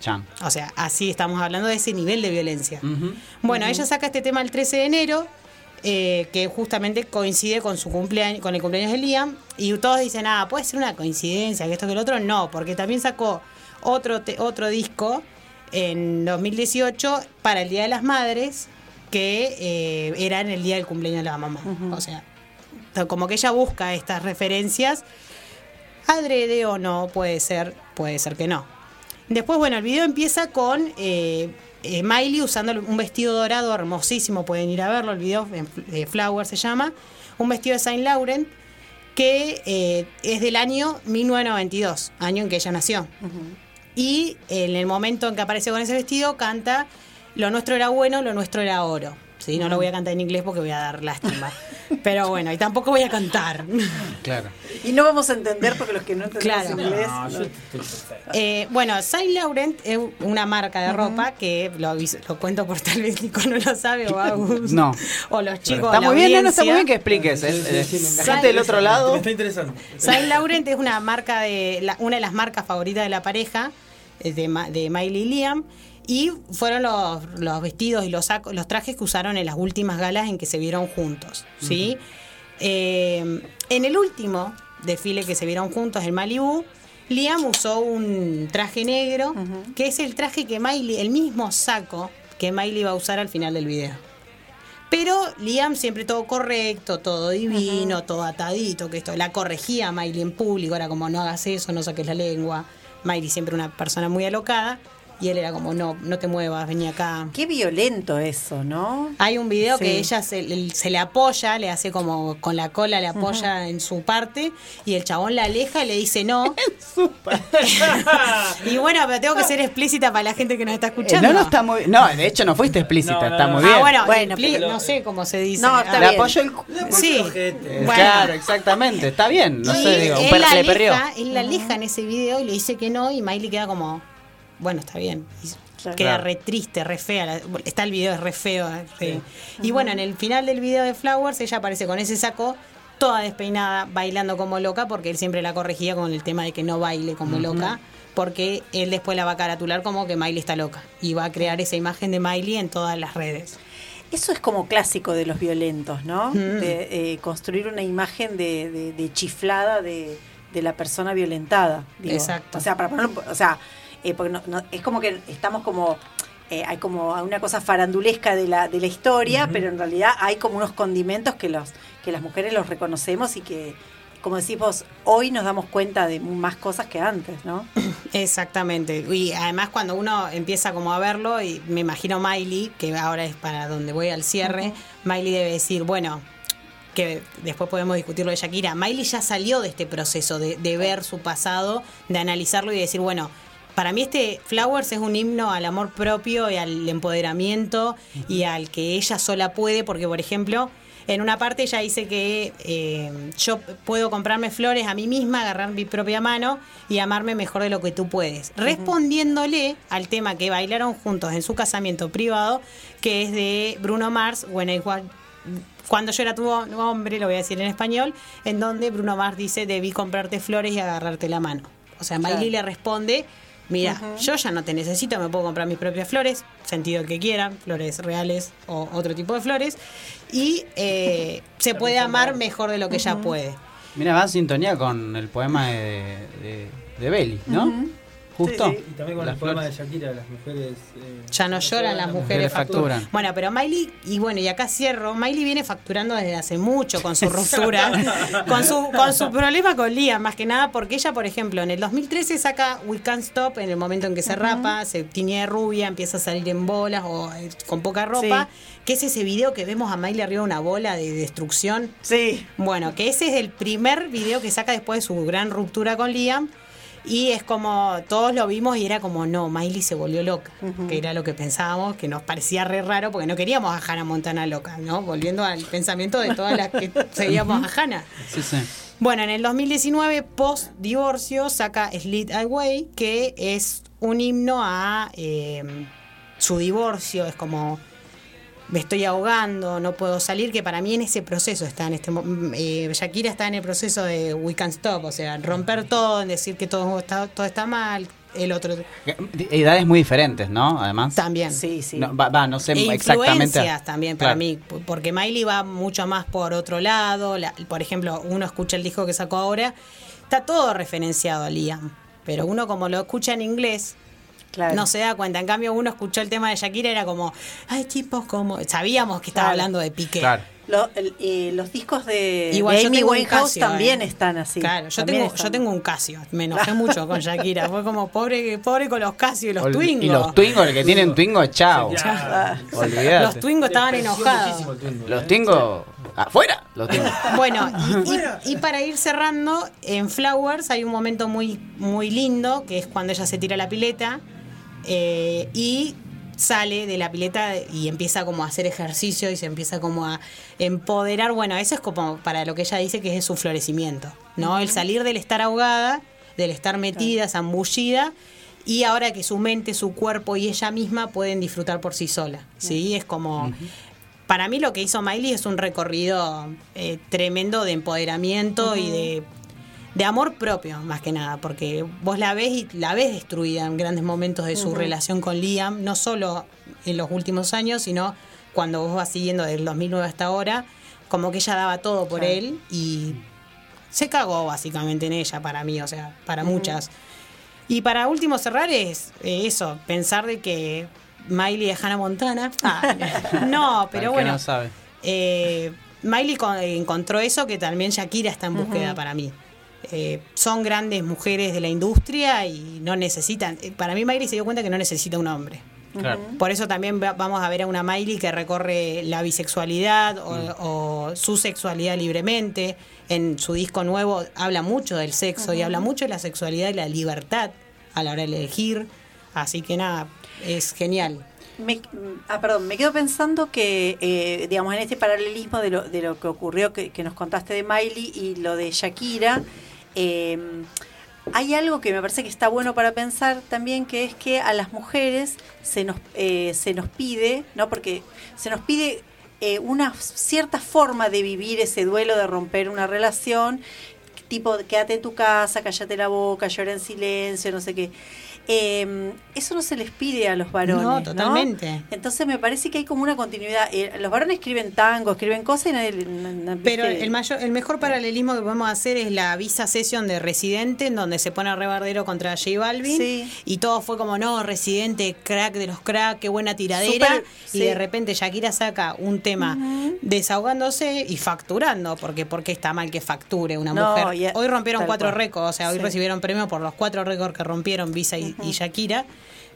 Chan. O sea, así estamos hablando de ese nivel de violencia. Bueno, ella saca este tema el 13 de enero, eh, que justamente coincide con su cumpleaños, con el cumpleaños de Liam, y todos dicen, ah, puede ser una coincidencia, que esto que el otro, no, porque también sacó otro, te- otro disco en 2018 para el Día de las Madres, que eh, era en el día del cumpleaños de la mamá. O sea, como que ella busca estas referencias, adrede o no, puede ser, puede ser que no. Después, bueno, el video empieza con eh, eh, Miley usando un vestido dorado hermosísimo, pueden ir a verlo, el video, eh, Flower se llama, un vestido de Saint Laurent que eh, es del año 1992, año en que ella nació. Y en el momento en que aparece con ese vestido, canta Lo nuestro era bueno, lo nuestro era oro. Sí, no lo voy a cantar en inglés porque voy a dar lástima. Pero bueno, y tampoco voy a cantar. Claro. Y no vamos a entender porque los que no entendemos Claro. inglés. No. Eh, bueno, Saint Laurent es una marca de ropa que lo, cuento por tal vez Nico no lo sabe o Agus, No. o los chicos. Está de la muy bien, no, no, está muy bien que expliques. eh, eh, del otro lado. Está interesando. Saint Laurent es una marca de la- una de las marcas favoritas de la pareja de, de Miley y Liam y fueron los, los vestidos y los sacos, los trajes que usaron en las últimas galas en que se vieron juntos, ¿sí? Eh, en el último desfile que se vieron juntos en Malibu, Liam usó un traje negro, que es el traje que Miley, el mismo saco que Miley va a usar al final del video. Pero Liam siempre todo correcto, todo divino, todo atadito, que esto, la corregía a Miley en público, era como no hagas eso, no saques la lengua. Miley siempre una persona muy alocada, y él era como no, no te muevas, vení acá. Qué violento eso, ¿no? Hay un video Sí. que ella se, le- se le apoya, le hace como con la cola, le apoya en su parte, y el chabón la aleja y le dice no. y bueno, pero tengo que ser explícita para la gente que nos está Eh, escuchando. no, no está muy. No, de hecho no fuiste explícita, No, no, está muy Ah, bien. bueno, Bueno, pero- no sé cómo se dice. No, está Le bien. apoyó el. Sí. Bueno. Claro, exactamente. Está bien. No Y sé, digo, él la le perrió. aleja, él la aleja en ese video y le dice que no y Miley queda como, bueno, está bien. Y Claro. queda re triste, re fea. la- está el video, es re feo. eh, sí. Y bueno, en el final del video de Flowers ella aparece con ese saco toda despeinada, bailando como loca, porque él siempre la corregía con el tema de que no baile como loca, porque él después la va a caratular como que Miley está loca y va a crear esa imagen de Miley en todas las redes. Eso es como clásico de los violentos, ¿no? Mm. De eh, construir una imagen de, de- de chiflada de, de la persona violentada. digo. Exacto. O sea, para ponerlo, o sea, eh, porque no- no- es como que estamos como eh, hay como una cosa farandulesca de la de la historia, pero en realidad hay como unos condimentos que los que las mujeres los reconocemos y que como decís vos, hoy nos damos cuenta de más cosas que antes, ¿no? Exactamente. Y además cuando uno empieza como a verlo, y me imagino Miley, que ahora es para donde voy al cierre, Miley debe decir, bueno, que después podemos discutirlo de Shakira, Miley ya salió de este proceso de, de ver su pasado, de analizarlo y decir, bueno, para mí este Flowers es un himno al amor propio y al empoderamiento y al que ella sola puede, porque por ejemplo, en una parte ella dice que eh, yo puedo comprarme flores a mí misma, agarrar mi propia mano y amarme mejor de lo que tú puedes. Respondiéndole al tema que bailaron juntos en su casamiento privado, que es de Bruno Mars, When I Was cuando yo era tu hombre, lo voy a decir en español, en donde Bruno Mars dice, debí comprarte flores y agarrarte la mano. O sea, Claro. Miley le responde, mira, yo ya no te necesito, me puedo comprar mis propias flores, sentido el que quieran, flores reales o otro tipo de flores, y eh, se puede amar mejor de lo que ella puede. Mira, va en sintonía con el poema de, de, ¿no? Justo. Y también con Las el poema de. Shakira, las mujeres. eh, Ya no lloran las mujeres mujeres facturan. facturan. Bueno, pero Miley, y bueno, y acá cierro, Miley viene facturando desde hace mucho con su ruptura, con su, con su problema con Liam, más que nada, porque ella, por ejemplo, en el 2013 saca We Can't Stop en el momento en que se rapa, se tiñe de rubia, empieza a salir en bolas o eh, con poca ropa, que es ese video que vemos a Miley arriba de una bola de destrucción. Sí. Bueno, que ese es el primer video que saca después de su gran ruptura con Liam. Y es como, todos lo vimos y era como, no, Miley se volvió loca, que era lo que pensábamos, que nos parecía re raro porque no queríamos a Hannah Montana loca, ¿no? Volviendo al pensamiento de todas las que seguíamos a Hannah. Sí, sí. Bueno, en el 2019, post divorcio, saca Slit Away, que es un himno a eh, su divorcio, es como me estoy ahogando, no puedo salir, que para mí en ese proceso está en este mo- mm, eh, Shakira está en el proceso de we can't stop, o sea, romper todo, en decir que todo está, todo está mal, el otro Edades muy diferentes, ¿no? Además. también. Sí, sí. No, va, va, no sé E exactamente. influencias también para Claro. mí, porque Miley va mucho más por otro lado. la- por ejemplo, uno escucha el disco que sacó ahora, está todo referenciado a Liam, pero uno como lo escucha en inglés, Claro. no se da cuenta. En cambio, uno escuchó el tema de Shakira, era como, hay tipos como. Sabíamos que estaba Claro. hablando de Piqué. Claro. Lo- el- eh, los discos de, Igual de Amy Winehouse Casio, también eh. están así. Claro, yo tengo, están. yo tengo un Casio. Me enojé mucho con Shakira. Fue como pobre, pobre con los Casio y los Ol- Twingo. Y los Twingo, el que tienen Twingo, chao. Los Twingo estaban enojados. Los Twingo, afuera. Los Twingo. Bueno, y, y- y para ir cerrando, en Flowers hay un momento muy, muy lindo, que es cuando ella se tira la pileta eh, y sale de la pileta y empieza como a hacer ejercicio y se empieza como a empoderar. Bueno, eso es como para lo que ella dice que es su florecimiento, ¿no? El salir del estar ahogada, del estar metida, zambullida, y ahora que su mente, su cuerpo y ella misma pueden disfrutar por sí sola, ¿sí? Es como... Para mí lo que hizo Miley es un recorrido eh, tremendo de empoderamiento y de, de amor propio, más que nada, porque vos la ves y la ves destruida en grandes momentos de su relación con Liam, no solo en los últimos años, sino cuando vos vas siguiendo desde el 2009 hasta ahora, como que ella daba todo por Claro. él y se cagó básicamente en ella para mí, o sea, para muchas. Y para último cerrar es eh, eso, pensar de que Miley es Hannah Montana. Ah, no, pero bueno. no sabe. Eh, Miley con- encontró eso que también Shakira está en búsqueda para mí. Eh, son grandes mujeres de la industria y no necesitan. eh, Para mí, Miley se dio cuenta que no necesita un hombre. Claro. Por eso también va- vamos a ver a una Miley que recorre la bisexualidad o, Mm. o su sexualidad libremente. En su disco nuevo habla mucho del sexo y habla mucho de la sexualidad y la libertad a la hora de elegir. Así que nada, es genial. Me, ah, perdón, me quedo pensando que, eh, digamos, en este paralelismo de lo, de lo que ocurrió, que, que nos contaste de Miley y lo de Shakira, eh, hay algo que me parece que está bueno para pensar también, que es que a las mujeres se nos, eh, se nos pide, ¿no? Porque se nos pide eh, una cierta forma de vivir ese duelo de romper una relación tipo, quédate en tu casa, cállate la boca, llora en silencio, no sé qué. Eh, eso no se les pide a los varones. No, totalmente. Entonces me parece que hay como una continuidad. Eh, los varones escriben tango, escriben cosas y nadie. na- na- Pero ¿viste? el mayor, el mejor paralelismo que podemos hacer es la visa session de Residente, en donde se pone a rebardero contra J Balvin. Sí. Y todo fue como, no, Residente, crack de los crack, qué buena tiradera. Súper, y sí. de repente Shakira saca un tema desahogándose y facturando, porque porque está mal que facture una No, mujer. hoy rompieron cuatro récords, o sea, hoy Sí. recibieron premio por los cuatro récords que rompieron Visa y, y Shakira.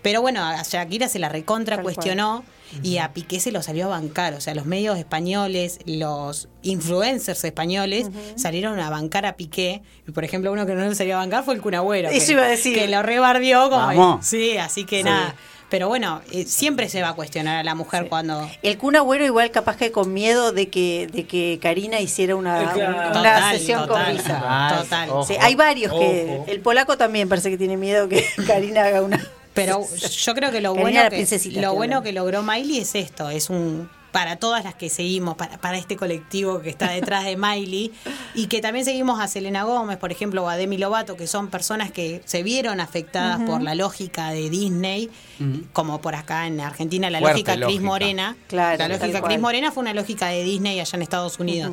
Pero bueno, a Shakira se la recontra Tal cual. cuestionó y a Piqué se lo salió a bancar. O sea, los medios españoles, los influencers españoles salieron a bancar a Piqué. Y por ejemplo, uno que no le salió a bancar fue el Cunagüero. Eso que, iba a decir. Que lo rebardió como. Vamos. Sí, así que nada. Pero bueno, eh, siempre se va a cuestionar a la mujer cuando. El Kun Agüero igual capaz que con miedo de que de que Karina hiciera una, Claro. una Total, sesión total. con Visa. Ah, Total. ojo. Sí, hay varios que Ojo. el polaco también parece que tiene miedo que Karina haga una Pero yo creo que lo Karina bueno que, lo bueno que logró Miley es esto, es un para todas las que seguimos, para, para este colectivo que está detrás de Miley, y que también seguimos a Selena Gómez, por ejemplo, o a Demi Lovato, que son personas que se vieron afectadas por la lógica de Disney, como por acá en Argentina, la Fuerte lógica Cris. Morena. Claro, la lógica. Cris Morena fue una lógica de Disney allá en Estados Unidos.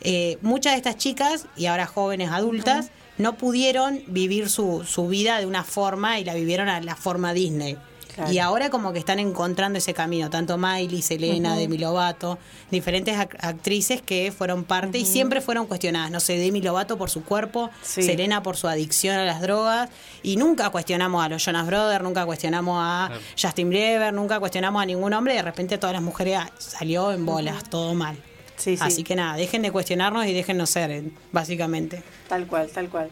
Eh, muchas de estas chicas, y ahora jóvenes adultas, no pudieron vivir su, su vida de una forma y la vivieron a la forma Disney. Claro. Y ahora como que están encontrando ese camino, tanto Miley, Selena, Demi Lovato, diferentes ac- actrices que fueron parte y siempre fueron cuestionadas. No sé, Demi Lovato por su cuerpo, Sí. Selena por su adicción a las drogas, y nunca cuestionamos a los Jonas Brothers, nunca cuestionamos a Justin Bieber, nunca cuestionamos a ningún hombre, y de repente todas las mujeres ah, salió en bolas, todo mal. Sí, sí. Así que nada, dejen de cuestionarnos y déjennos ser, eh, básicamente. Tal cual, tal cual.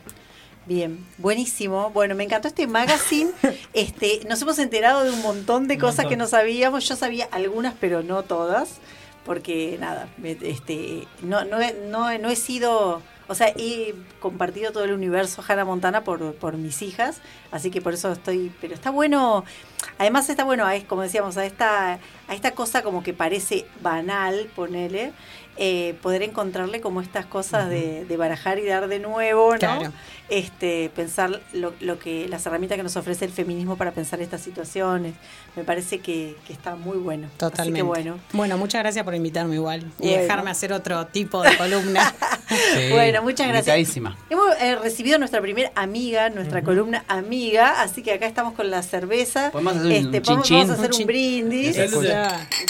Bien, buenísimo. Bueno, me encantó este magazine. Este, nos hemos enterado de un montón de cosas que no sabíamos. Yo sabía algunas, pero no todas, porque nada, este, no, no, he, no, no he sido, o sea, he compartido todo el universo Hannah Montana por, por mis hijas, así que por eso estoy, pero está bueno. Además está bueno, es como decíamos, a esta, a esta cosa como que parece banal, ponele. Eh, poder encontrarle como estas cosas de, de barajar y dar de nuevo, ¿no? Claro. este pensar lo, lo que las herramientas que nos ofrece el feminismo para pensar estas situaciones me parece que, que está muy bueno Totalmente. Así que bueno muchas gracias por invitarme igual y Bueno. dejarme hacer otro tipo de columna. Sí, bueno muchas gracias hemos eh, recibido nuestra primera amiga nuestra columna amiga así que acá estamos con la cerveza Podemos hacer un este, vamos, chin vamos a hacer Un un brindis.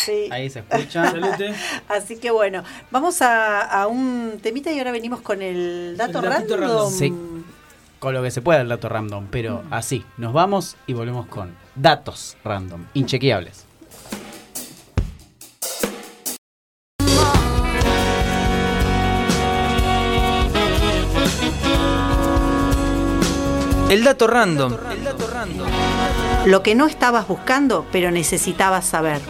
Sí. Ahí se escucha. Así que bueno, vamos a, a un temita y ahora venimos con el dato El random. random. Sí. Con lo que se pueda el dato random, pero así, nos vamos y volvemos con datos random, inchequeables. El dato random. El dato random. Lo que no estabas buscando, pero necesitabas saber.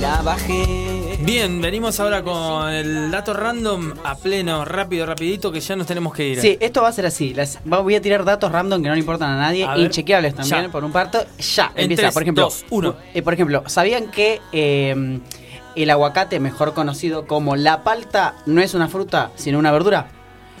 La bajé. Bien, venimos ahora con el dato random a pleno, rápido, rapidito, que ya nos tenemos que ir. Sí, esto va a ser así. Las- va- voy a tirar datos random que no le importan a nadie, A ver. inchequeables también, Ya. por un parto. Ya, En empieza. tres, por ejemplo, dos, uno. eh, por ejemplo, ¿sabían que eh, el aguacate, mejor conocido como la palta, no es una fruta, sino una verdura?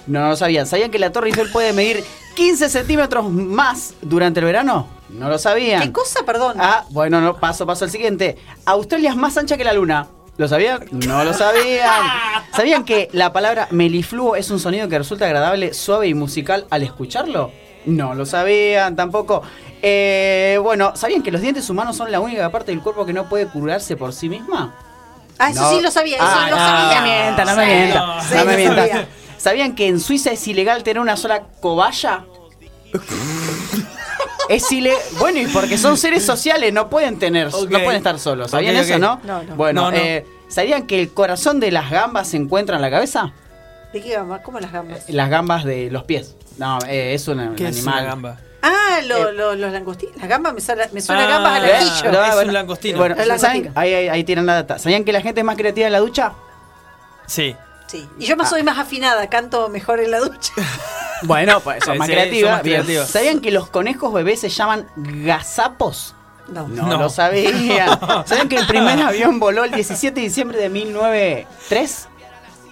No, no lo sabían. ¿Sabían que la Torre Eiffel puede medir 15 centímetros más durante el verano? No lo sabían. ¿Qué cosa, perdón? Ah, bueno, no, paso, paso al siguiente. Australia es más ancha que la luna. ¿Lo sabían? No lo sabían. ¿Sabían que la palabra melifluo es un sonido que resulta agradable, suave y musical al escucharlo? No lo sabían tampoco. Eh, bueno, ¿sabían que los dientes humanos son la única parte del cuerpo que no puede curarse por sí misma? Ah, eso No. sí lo sabía, eso Ah, lo no, sabía. No me mientan, no me sí, no me sabía. ¿Sabían que en Suiza es ilegal tener una sola cobaya? Es ilegal. Bueno, y porque son seres sociales, no pueden tener, no pueden estar solos. ¿Sabían eso, no? No, no. Bueno, No, no. eh, ¿sabían que el corazón de las gambas se encuentra en la cabeza? ¿De qué gamba? ¿Cómo las gambas? Las gambas de los pies. No, eh, es un, ¿Qué es animal. una gamba? Ah, lo- Eh. lo- los langostinos. Las gambas me suena, me suena Ah, gambas al eh, ajillo. no, es bueno, un langostino. Bueno, ¿saben? Ahí, ahí, ahí tienen la data. ¿Sabían que la gente es más creativa en la ducha? Sí. Sí. Y yo más soy más afinada, canto mejor en la ducha. Bueno, pues son más sí, creativas. son más Bien. creativas. ¿Sabían que los conejos bebés se llaman gazapos? No. No, No. lo sabían. ¿Saben que el primer avión voló el 17 de diciembre de 1903?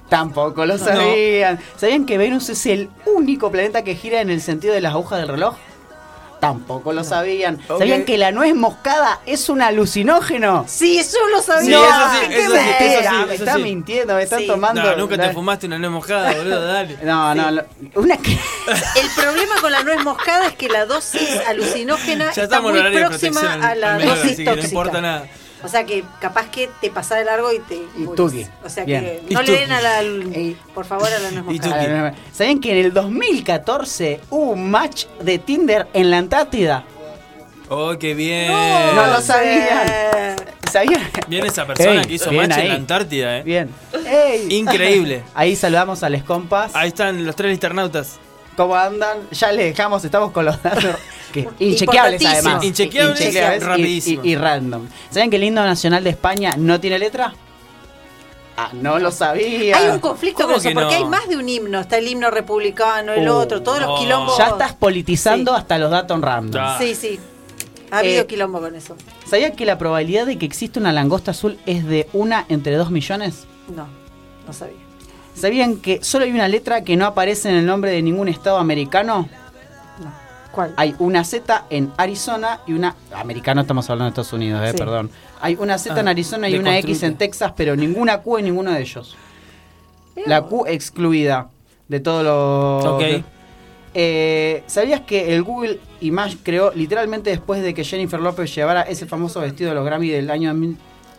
Tampoco lo sabían. ¿Sabían que Venus es el único planeta que gira en el sentido de las agujas del reloj? Tampoco lo sabían. ¿Sabían que la nuez moscada es un alucinógeno? Sí, eso lo Sí, sabía. eso sí, ¡Qué eso sí, mentira! eso sí, me sí. mintiendo, me están Sí. tomando. No, nunca te fumaste una nuez moscada, boludo, dale. No, no, lo- una que. El problema con la nuez moscada es que la dosis alucinógena Ya está muy próxima a la dosis que no tóxica. importa nada. O sea que capaz que te pasa de largo y te Y tuki. O sea Bien. que Y no le den a la por favor a la nuez Y moscada. tuki. ¿Sabían que en el 2014 hubo un match de Tinder en la Antártida? Oh, qué bien. No lo sabían. ¿Sabían? Bien esa persona Ey, que hizo match en la Antártida, eh. Bien. Ey. Increíble. Ahí saludamos a les compas. Ahí están los tres internautas. ¿Cómo andan? Ya les dejamos, estamos con los datos que, inchequeables además. Inchequeables, Inchequeables y- rapidísimos. Y, y random. ¿Saben que el himno nacional de España no tiene letra? Ah, no lo sabía. Hay un conflicto ¿Cómo con eso, que porque no? hay más de un himno. Está el himno republicano, el Oh. otro, todos los quilombos. Ya estás politizando Sí. hasta los datos random. Sí, sí. Ha habido Eh, quilombo con eso. ¿Sabían que la probabilidad de que exista una langosta azul es de una entre dos millones? No, no sabía. ¿Sabían que solo hay una letra que no aparece en el nombre de ningún estado americano? ¿Cuál? Hay una Z en Arizona y una. Americano estamos hablando de Estados Unidos, eh, Sí. perdón. Hay una Z en Ah, Arizona y una X en Texas, pero ninguna Q en ninguno de ellos. La Q excluida de todos los. Ok. de- Eh, ¿Sabías que el Google Image creó literalmente después de que Jennifer López llevara ese famoso vestido de los Grammy del año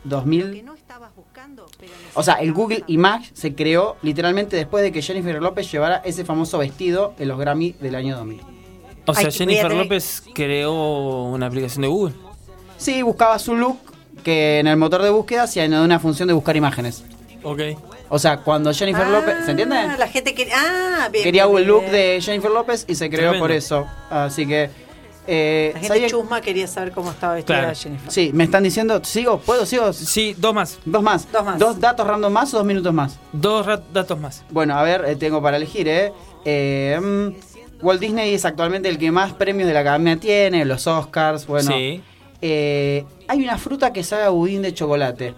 2000? no estabas buscando, pero O sea, el Google Image se creó literalmente después de que Jennifer López llevara ese famoso vestido en los Grammy del año 2000. O sea, Ay, Jennifer tener- López creó una aplicación de Google. Sí, buscaba su look que en el motor de búsqueda hacía una función de buscar imágenes. Ok. O sea, cuando Jennifer Ah, López, ¿se entiende? La gente que. Ah, bien. Quería bien, un look bien. de Jennifer López y se creó Tremendo. por eso. Así que... eh, La gente ¿sabía- chusma quería saber cómo estaba vestida Claro. Jennifer. Sí, me están diciendo, ¿sigo? ¿Puedo? ¿Sigo? Sí, dos más. Dos más. Dos más. ¿Dos datos random más o dos minutos más? Dos datos más. Bueno, a ver, eh, tengo para elegir, ¿eh? Eh, mm, Walt Disney es actualmente el que más premios de la academia tiene, los Oscars, bueno. Sí. Eh, hay una fruta que sabe a budín de chocolate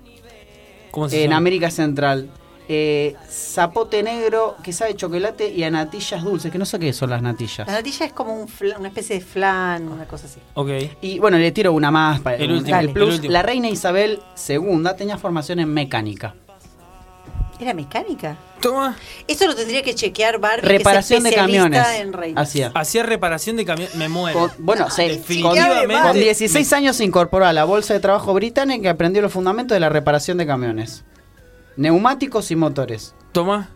¿Cómo se en llama? América Central. Eh, zapote negro que sabe chocolate y a natillas dulces, que no sé qué son las natillas. La natilla es como un fla- una especie de flan, una cosa así. Ok. Y bueno, le tiro una más para El último, plus. La reina Isabel II tenía formación en mecánica. ¿Era mecánica? Toma. Eso lo tendría que chequear Barbie, Reparación que de es camiones. en. Hacía. Hacía reparación de camión. Me muero. Con- bueno, se- con, con 16 años se incorporó a la Bolsa de Trabajo Británica y aprendió los fundamentos de la reparación de camiones. Neumáticos y motores. Toma.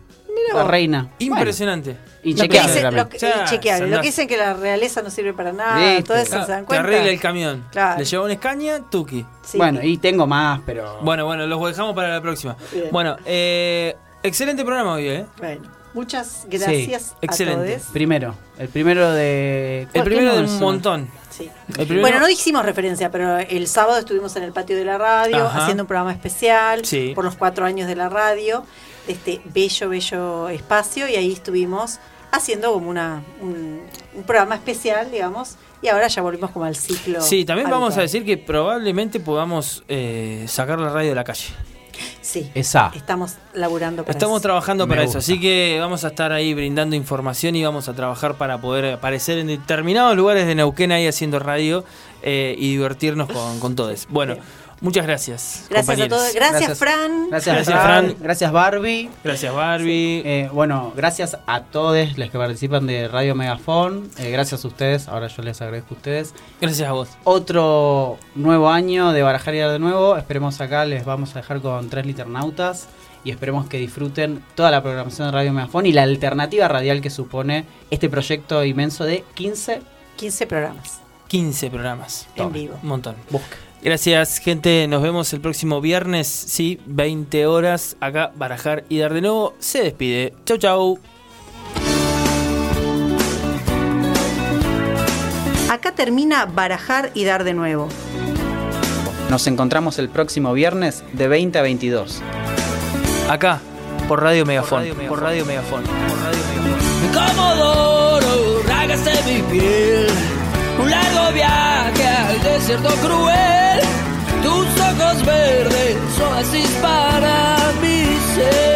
La reina. Impresionante. Bueno, Lo que inchequeable dicen, también. lo que- O sea, inchequeable. Lo andás. que dicen que la realeza no sirve para nada, Viste. todo eso, ¿se dan Te cuenta? arregla el camión. Claro. Le lleva una escaña, tuki. Sí. Bueno, y tengo más, pero... Bueno, bueno, los dejamos para la próxima. Bien. Bueno, eh, excelente programa hoy, ¿eh? Bueno, muchas gracias excelente. a todos. Primero. El primero de... El ¿Cuál- primero de un montón. Sí. Primero- Bueno, no hicimos referencia, pero el sábado estuvimos en el patio de la radio Ajá. haciendo un programa especial Sí. por los cuatro años de la radio, de este bello, bello espacio, y ahí estuvimos haciendo como una, un, un programa especial, digamos, y ahora ya volvimos como al ciclo. Sí, también vamos a decir que probablemente podamos eh, sacar la radio de la calle. Sí, Esa. estamos laburando para Estamos eso. trabajando Me para gusta. eso, así que vamos a estar ahí brindando información y vamos a trabajar para poder aparecer en determinados lugares de Neuquén ahí haciendo radio eh, y divertirnos con, con todos. Bueno, muchas gracias. Gracias a todos. Gracias, Gracias. Fran. Gracias, Gracias, Fran. Fran. Gracias, Barbie. Gracias Barbie. Eh, bueno, gracias a todos los que participan de Radio Megafon. Eh, gracias a ustedes. Ahora yo les agradezco a ustedes. Gracias a vos. Otro nuevo año de Barajar y Dar de nuevo. Esperemos acá, les vamos a dejar con tres liternautas. Y esperemos que disfruten toda la programación de Radio Megafon y la alternativa radial que supone este proyecto inmenso de 15 15 programas 15 programas. en vivo. Un montón. busca. Gracias, gente. Nos vemos el próximo viernes, sí, 20 horas. Acá, Barajar y Dar de nuevo. Se despide. Chau, chau. Acá termina barajar y dar de nuevo. Nos encontramos el próximo viernes de 20 a 22. Acá, por Radio Megafon. Por Radio Megafon. Por Radio Megafon. Comodoro, rágase mi piel. Un largo viaje al desierto. cruel, tus ojos verdes, oasis para mi ser.